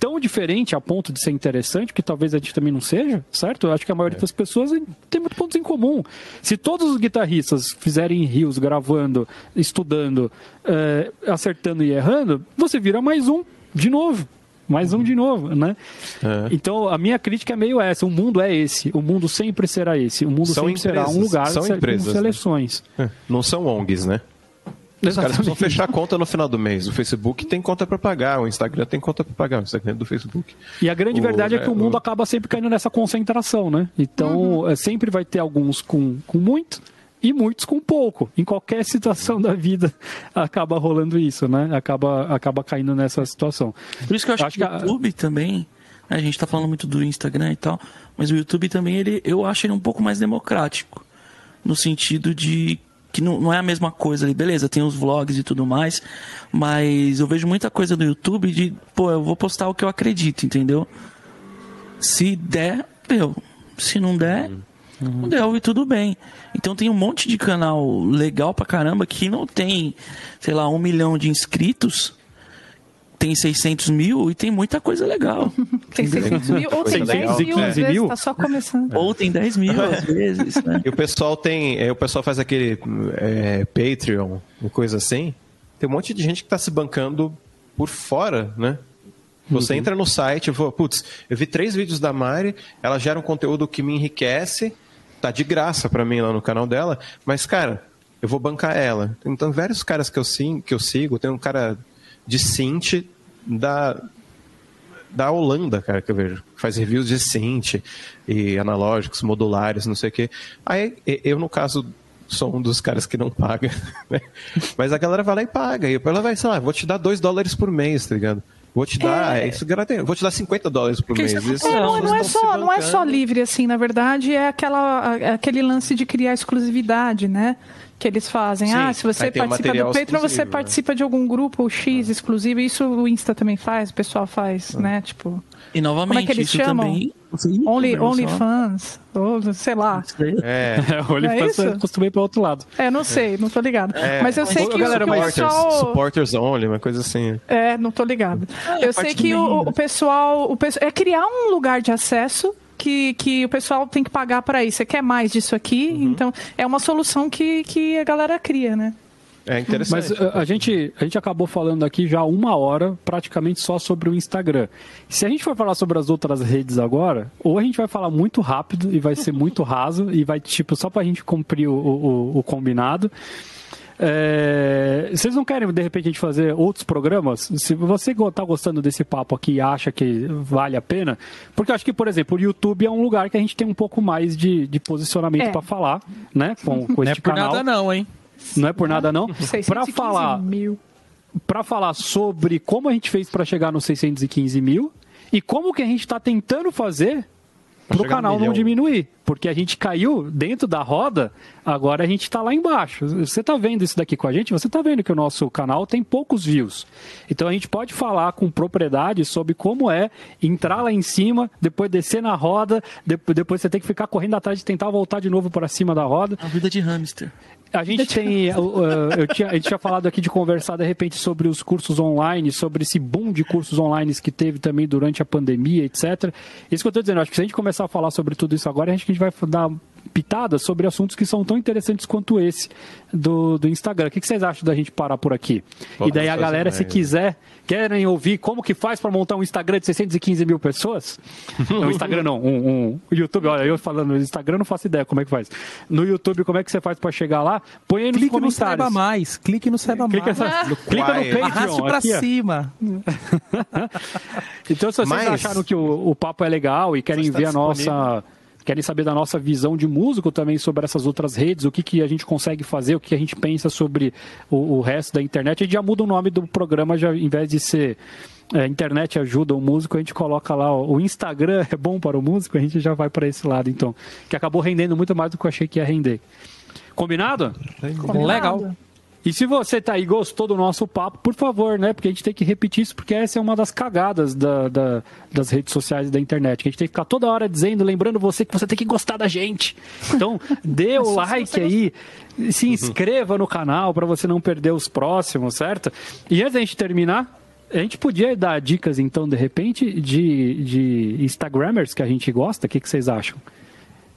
[SPEAKER 1] tão diferente a ponto de ser interessante, que talvez a gente também não seja, certo? Eu acho que a maioria é. das pessoas tem muitos pontos em comum. Se todos os guitarristas fizerem rios gravando, estudando, é, acertando e errando, você vira mais um de novo mais um de novo, né? É. Então a minha crítica é meio essa: o mundo é esse, o mundo sempre será esse, o mundo são sempre empresas, será um lugar
[SPEAKER 5] são empresas, com né?
[SPEAKER 1] seleções.
[SPEAKER 5] Né? Não são ONGs, né? Os caras precisam fechar a conta no final do mês. O Facebook tem conta para pagar, o Instagram tem conta para pagar, o Instagram é do Facebook.
[SPEAKER 1] E a grande o, verdade é que é, o mundo o... acaba sempre caindo nessa concentração, né? Então, uhum. É, sempre vai ter alguns com, com muito e muitos com pouco. Em qualquer situação da vida acaba rolando isso, né? Acaba, acaba caindo nessa situação.
[SPEAKER 3] Por isso que eu acho, acho que, o YouTube a... também, né? a gente está falando muito do Instagram e tal, mas o YouTube também, ele, eu acho ele um pouco mais democrático. No sentido de que não, não é a mesma coisa ali, beleza, tem os vlogs e tudo mais, mas eu vejo muita coisa no YouTube de, pô, eu vou postar o que eu acredito, entendeu? Se der, deu. Se não der, uhum. não deu e tudo bem. Então tem um monte de canal legal pra caramba que não tem, sei lá, um milhão de inscritos, tem 600 mil e tem muita coisa legal.
[SPEAKER 2] tem 600 mil ou tem 10 mil, 15 mil. Tá só começando.
[SPEAKER 3] Ou tem 10 mil às vezes, né?
[SPEAKER 5] E o pessoal tem, é, o pessoal faz aquele é, Patreon, coisa assim. Tem um monte de gente que está se bancando por fora, né? Você uhum. entra no site e fala, putz, eu vi três vídeos da Mari, ela gera um conteúdo que me enriquece, tá de graça para mim lá no canal dela, mas, cara, eu vou bancar ela. Então, vários caras que eu, sim, que eu sigo, tem um cara de synth da, da Holanda, cara, que eu vejo. Faz reviews de synth e analógicos, modulares, não sei o quê. Aí eu, no caso, sou um dos caras que não paga, né? Mas a galera vai lá e paga. E ela vai, sei lá, vou te dar 2 dólares por mês, tá ligado? Vou te dar, é... isso vou te dar 50 dólares por mês. Isso,
[SPEAKER 2] é, não, não, é só, não é só livre assim, na verdade, é aquela, aquele lance de criar exclusividade, né? Que eles fazem. Sim, ah, se você participa do Patreon, você né? participa de algum grupo X ah. exclusivo. Isso o Insta também faz, o pessoal faz, ah. né? Tipo.
[SPEAKER 3] E novamente, como é que eles chamam? Também...
[SPEAKER 2] Only, only fans, ou sei lá.
[SPEAKER 1] É, only é fans eu costumei para outro lado.
[SPEAKER 2] É, não sei, não tô ligado. É. Mas eu sei que, galera,
[SPEAKER 5] o pessoal... Supporters only, uma coisa assim.
[SPEAKER 2] É, não tô ligado. É, eu sei que o, o, pessoal, o pessoal... É criar um lugar de acesso que, que o pessoal tem que pagar para isso. Você quer mais disso aqui? Uhum. Então, é uma solução que, que a galera cria, né?
[SPEAKER 5] É interessante.
[SPEAKER 1] Mas uh, a, gente, a gente acabou falando aqui já uma hora, praticamente só sobre o Instagram. Se a gente for falar sobre as outras redes agora, ou a gente vai falar muito rápido e vai ser muito raso, e vai, tipo, só para a gente cumprir o, o, o combinado. É, vocês não querem, de repente, a gente fazer outros programas? Se você está gostando desse papo aqui e acha que vale a pena, porque eu acho que, por exemplo, o YouTube é um lugar que a gente tem um pouco mais de, de posicionamento é. para falar, né? Com, com
[SPEAKER 4] não é por canal. nada não, hein?
[SPEAKER 1] Não é por nada não. Para
[SPEAKER 2] 615
[SPEAKER 1] falar,
[SPEAKER 2] mil.
[SPEAKER 1] para falar sobre como a gente fez para chegar nos 615 mil e como que a gente está tentando fazer para o canal não diminuir. Porque a gente caiu dentro da roda, agora a gente está lá embaixo. Você está vendo isso daqui com a gente? Você está vendo que o nosso canal tem poucos views. Então a gente pode falar com propriedade sobre como é entrar lá em cima, depois descer na roda, depois, você tem que ficar correndo atrás de tentar voltar de novo para cima da roda.
[SPEAKER 3] A vida de hamster.
[SPEAKER 1] A gente tem. eu tinha, a gente tinha falado aqui de conversar de repente sobre os cursos online, sobre esse boom de cursos online que teve também durante a pandemia, etc. Isso que eu estou dizendo, acho que se a gente começar a falar sobre tudo isso agora, acho que a gente vai dar pitadas sobre assuntos que são tão interessantes quanto esse do, do Instagram. O que, que vocês acham da gente parar por aqui?
[SPEAKER 5] Vamos
[SPEAKER 1] e daí a galera, se quiser, querem ouvir como que faz para montar um Instagram de 615 mil pessoas? Não, Instagram não, um, um YouTube. Olha, eu falando no Instagram não faço ideia como é que faz. No YouTube, como é que você faz para chegar lá? Põe aí nos
[SPEAKER 4] Clique no
[SPEAKER 1] comentários.
[SPEAKER 4] Saiba Mais. Clique no Saiba
[SPEAKER 1] Clica,
[SPEAKER 4] Mais.
[SPEAKER 1] essa- clica no
[SPEAKER 5] Quiet.
[SPEAKER 4] Arraste
[SPEAKER 1] Patreon.
[SPEAKER 4] pra
[SPEAKER 1] aqui, ó.
[SPEAKER 4] cima.
[SPEAKER 1] Então, se vocês
[SPEAKER 5] Mas-
[SPEAKER 1] acharam que o, o papo é legal e querem
[SPEAKER 5] está
[SPEAKER 1] ver a
[SPEAKER 5] disponível.
[SPEAKER 1] Querem saber da nossa visão de músico também sobre essas outras redes, o que, que a gente consegue fazer, o que a gente pensa sobre o, o resto da internet. A gente já muda o nome do programa, já, em vez de ser é, Internet Ajuda o Músico, a gente coloca lá ó, o Instagram é bom para o músico, a gente já vai para esse lado, então. Que acabou rendendo muito mais do que eu achei que ia render. Combinado?
[SPEAKER 2] Combinado.
[SPEAKER 4] Legal.
[SPEAKER 1] E se você tá aí e gostou do nosso papo, por favor, né? Porque a gente tem que repetir isso, porque essa é uma das cagadas da- da- das redes sociais e da internet. Que a gente tem que ficar toda hora dizendo, lembrando você que você tem que gostar da gente. Então, dê o like aí, se inscreva no canal para você não perder os próximos, certo? E antes da gente terminar, a gente podia dar dicas, então, de repente, de, de Instagrammers que a gente gosta? O que, que vocês acham?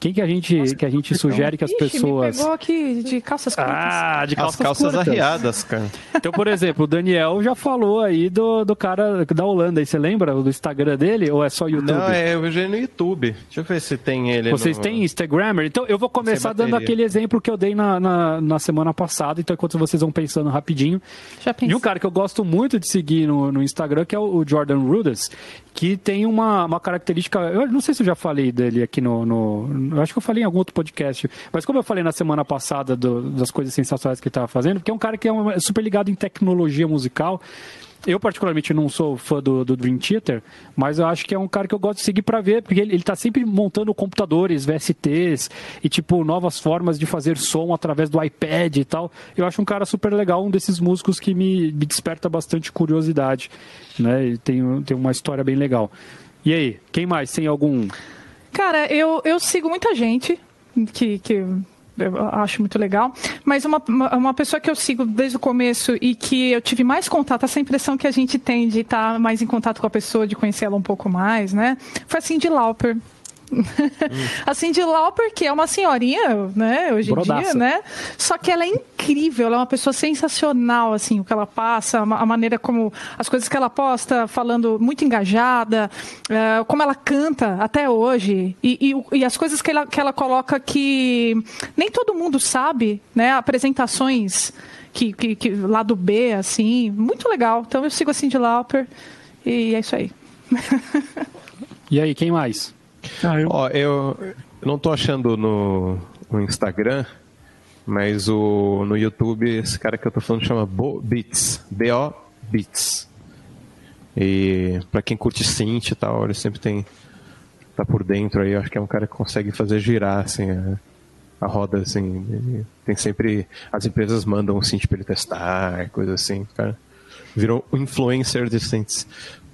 [SPEAKER 1] Quem que a gente, que a gente sugere que as
[SPEAKER 2] Ixi,
[SPEAKER 1] pessoas.
[SPEAKER 2] me pegou aqui de calças curtas.
[SPEAKER 1] Ah, de
[SPEAKER 5] As
[SPEAKER 1] calças,
[SPEAKER 5] calças
[SPEAKER 1] curtas.
[SPEAKER 5] arriadas, cara.
[SPEAKER 1] Então, por exemplo, o Daniel já falou aí do, do cara da Holanda. aí você lembra do Instagram dele? Ou é só YouTube?
[SPEAKER 5] Não, é, eu vejo no YouTube. Deixa eu ver se tem ele
[SPEAKER 1] Vocês
[SPEAKER 5] no...
[SPEAKER 1] têm Instagrammer? Então, eu vou começar dando aquele exemplo que eu dei na, na, na semana passada. Então, enquanto vocês vão pensando rapidinho.
[SPEAKER 2] Já pensei.
[SPEAKER 1] E um cara que eu gosto muito de seguir no, no Instagram, que é o, o Jordan Rudess, que tem uma, uma característica. Eu não sei se eu já falei dele aqui no, no- acho que eu falei em algum outro podcast. Mas como eu falei na semana passada do- das coisas sensacionais que ele estava fazendo, porque é um cara que é é super ligado em tecnologia musical. Eu, particularmente, não sou fã do, do Dream Theater, mas eu acho que é um cara que eu gosto de seguir para ver, porque ele, ele tá sempre montando computadores, VSTs e, tipo, novas formas de fazer som através do iPad e tal. Eu acho um cara super legal, um desses músicos que me, me desperta bastante curiosidade, né? E tem, tem uma história bem legal. E aí, quem mais? Tem algum...
[SPEAKER 2] Cara, eu, eu sigo muita gente que, que eu acho muito legal, mas uma, uma pessoa que eu sigo desde o começo e que eu tive mais contato, essa impressão que a gente tem de estar mais em contato com a pessoa, de conhecê-la um pouco mais, né? Foi a Cindy Lauper. a Cindy Lauper, que é uma senhorinha, né, hoje em dia, né? Só que ela é incrível, ela é uma pessoa sensacional, assim, o que ela passa, a ma- a maneira como as coisas que ela posta, falando muito engajada, eh, como ela canta até hoje, e, e e as coisas que ela, que ela coloca que nem todo mundo sabe, né? Apresentações que, que, que lá do B, assim, muito legal. Então eu sigo a Cindy Lauper e é isso aí.
[SPEAKER 1] E aí, quem mais?
[SPEAKER 3] Ah, eu-
[SPEAKER 5] Ó, eu não tô achando no, no Instagram, mas o, no YouTube esse cara que eu tô falando chama Bo Beats. B-O Beats. E pra quem curte synth e tal, ele sempre tem. tá por dentro aí. Eu acho que é um cara que consegue fazer girar assim, a, a roda. Assim, tem sempre. As empresas mandam um synth pra ele testar, coisa assim. O cara virou influencer de synths.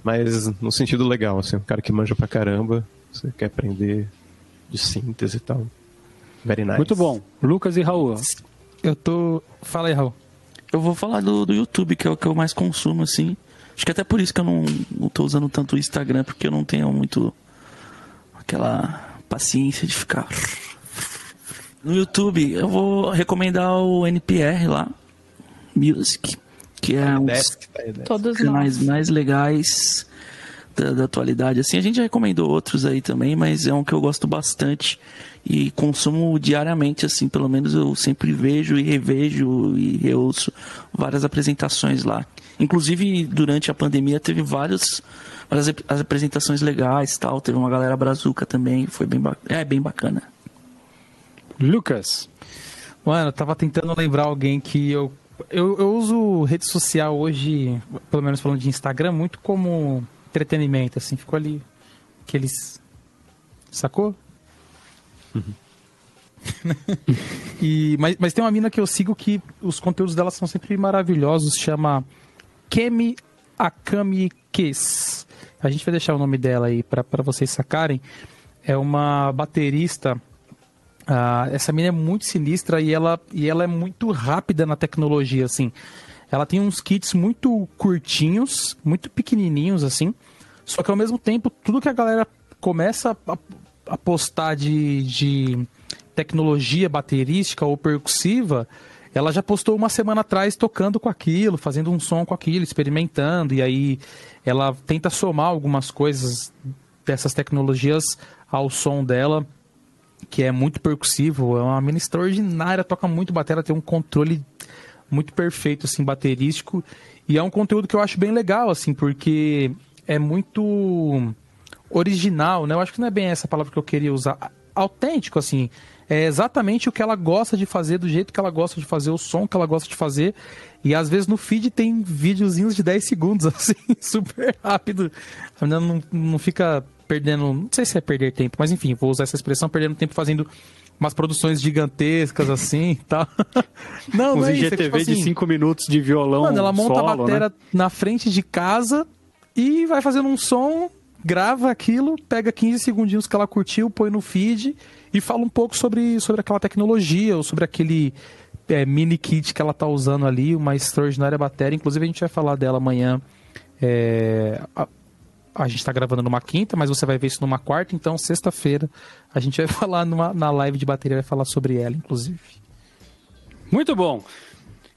[SPEAKER 5] Mas no sentido legal, assim, um cara que manja pra caramba. Você quer aprender de síntese e tal. Very nice.
[SPEAKER 1] Muito bom. Lucas e Raul.
[SPEAKER 4] Eu tô. Fala aí, Raul.
[SPEAKER 3] Eu vou falar do, do YouTube, que é o que eu mais consumo, assim. Acho que até por isso que eu não, não tô usando tanto o Instagram, porque eu não tenho muito aquela paciência de ficar. No YouTube, eu vou recomendar o NPR lá, Music, que é um dos
[SPEAKER 5] tá
[SPEAKER 3] canais mais legais da, da atualidade. Assim, a gente já recomendou outros aí também, mas é um que eu gosto bastante e consumo diariamente, assim, pelo menos eu sempre vejo e revejo e reouço várias apresentações lá. Inclusive, durante a pandemia teve vários várias as apresentações legais tal, teve uma galera brazuca também, foi bem, é, bem bacana.
[SPEAKER 1] Lucas.
[SPEAKER 4] Mano, eu tava tentando lembrar alguém que eu, eu. Eu uso rede social hoje, pelo menos falando de Instagram, muito como entretenimento, assim. Ficou ali aqueles. Sacou? e, mas, mas tem uma mina que eu sigo que os conteúdos dela são sempre maravilhosos, chama Kemi Akami Kes. A gente vai deixar o nome dela aí para vocês sacarem. É uma baterista. Ah, essa mina é muito sinistra e ela, e ela é muito rápida na tecnologia, assim. Ela tem uns kits muito curtinhos, muito pequenininhos, assim. Só que ao mesmo tempo, tudo que a galera começa a, a postar de, de tecnologia baterística ou percussiva, ela já postou uma semana atrás tocando com aquilo, fazendo um som com aquilo, experimentando, e aí ela tenta somar algumas coisas dessas tecnologias ao som dela, que é muito percussivo, é uma mina extraordinária, toca muito bateria, tem um controle muito perfeito, assim, baterístico, e é um conteúdo que eu acho bem legal, assim, porque é muito original, né? Eu acho que não é bem essa palavra que eu queria usar. Autêntico, assim. É exatamente o que ela gosta de fazer, do jeito que ela gosta de fazer, o som que ela gosta de fazer. E às vezes no feed tem videozinhos de 10 segundos, assim, super rápido. A menina não, não fica perdendo. Não sei se é perder tempo, mas enfim, vou usar essa expressão, perdendo tempo fazendo umas produções gigantescas assim e tal.
[SPEAKER 1] Não, Uns não é IGTV é, tipo assim, de 5 minutos de violão. Mano,
[SPEAKER 4] ela monta
[SPEAKER 1] solo,
[SPEAKER 4] a bateria né? na frente de casa e vai fazendo um som grava aquilo, pega 15 segundinhos que ela curtiu, põe no feed e fala um pouco sobre, sobre aquela tecnologia ou sobre aquele é, mini kit que ela tá usando ali, uma extraordinária bateria. Inclusive a gente vai falar dela amanhã. É, a, gente está gravando numa quinta, mas você vai ver isso numa quarta, então sexta-feira a gente vai falar numa, na live de bateria, vai falar sobre ela, inclusive.
[SPEAKER 1] Muito bom.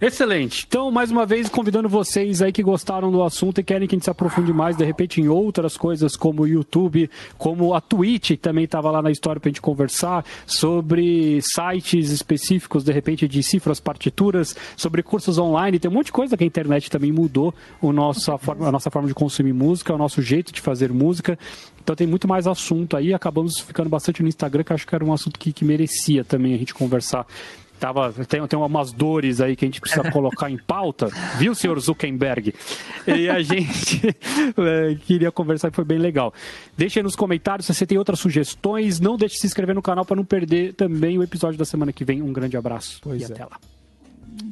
[SPEAKER 1] Excelente. Então, mais uma vez, convidando vocês aí que gostaram do assunto e querem que a gente se aprofunde mais, de repente, em outras coisas, como o YouTube, como a Twitch, que também estava lá na história para a gente conversar, sobre sites específicos, de repente, de cifras, partituras, sobre cursos online. Tem um monte de coisa que a internet também mudou o nosso, a, nossa forma de consumir música, o nosso jeito de fazer música. Então tem muito mais assunto aí. Acabamos ficando bastante no Instagram, que acho que era um assunto que, que merecia também a gente conversar tava, tem, tem umas dores aí que a gente precisa colocar em pauta, viu, senhor Zuckerberg? E a gente é, queria conversar e foi bem legal. Deixe aí nos comentários se você tem outras sugestões. Não deixe de se inscrever no canal para não perder também o episódio da semana que vem. Um grande abraço
[SPEAKER 4] pois
[SPEAKER 1] e
[SPEAKER 4] é.
[SPEAKER 1] até lá.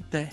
[SPEAKER 3] Até.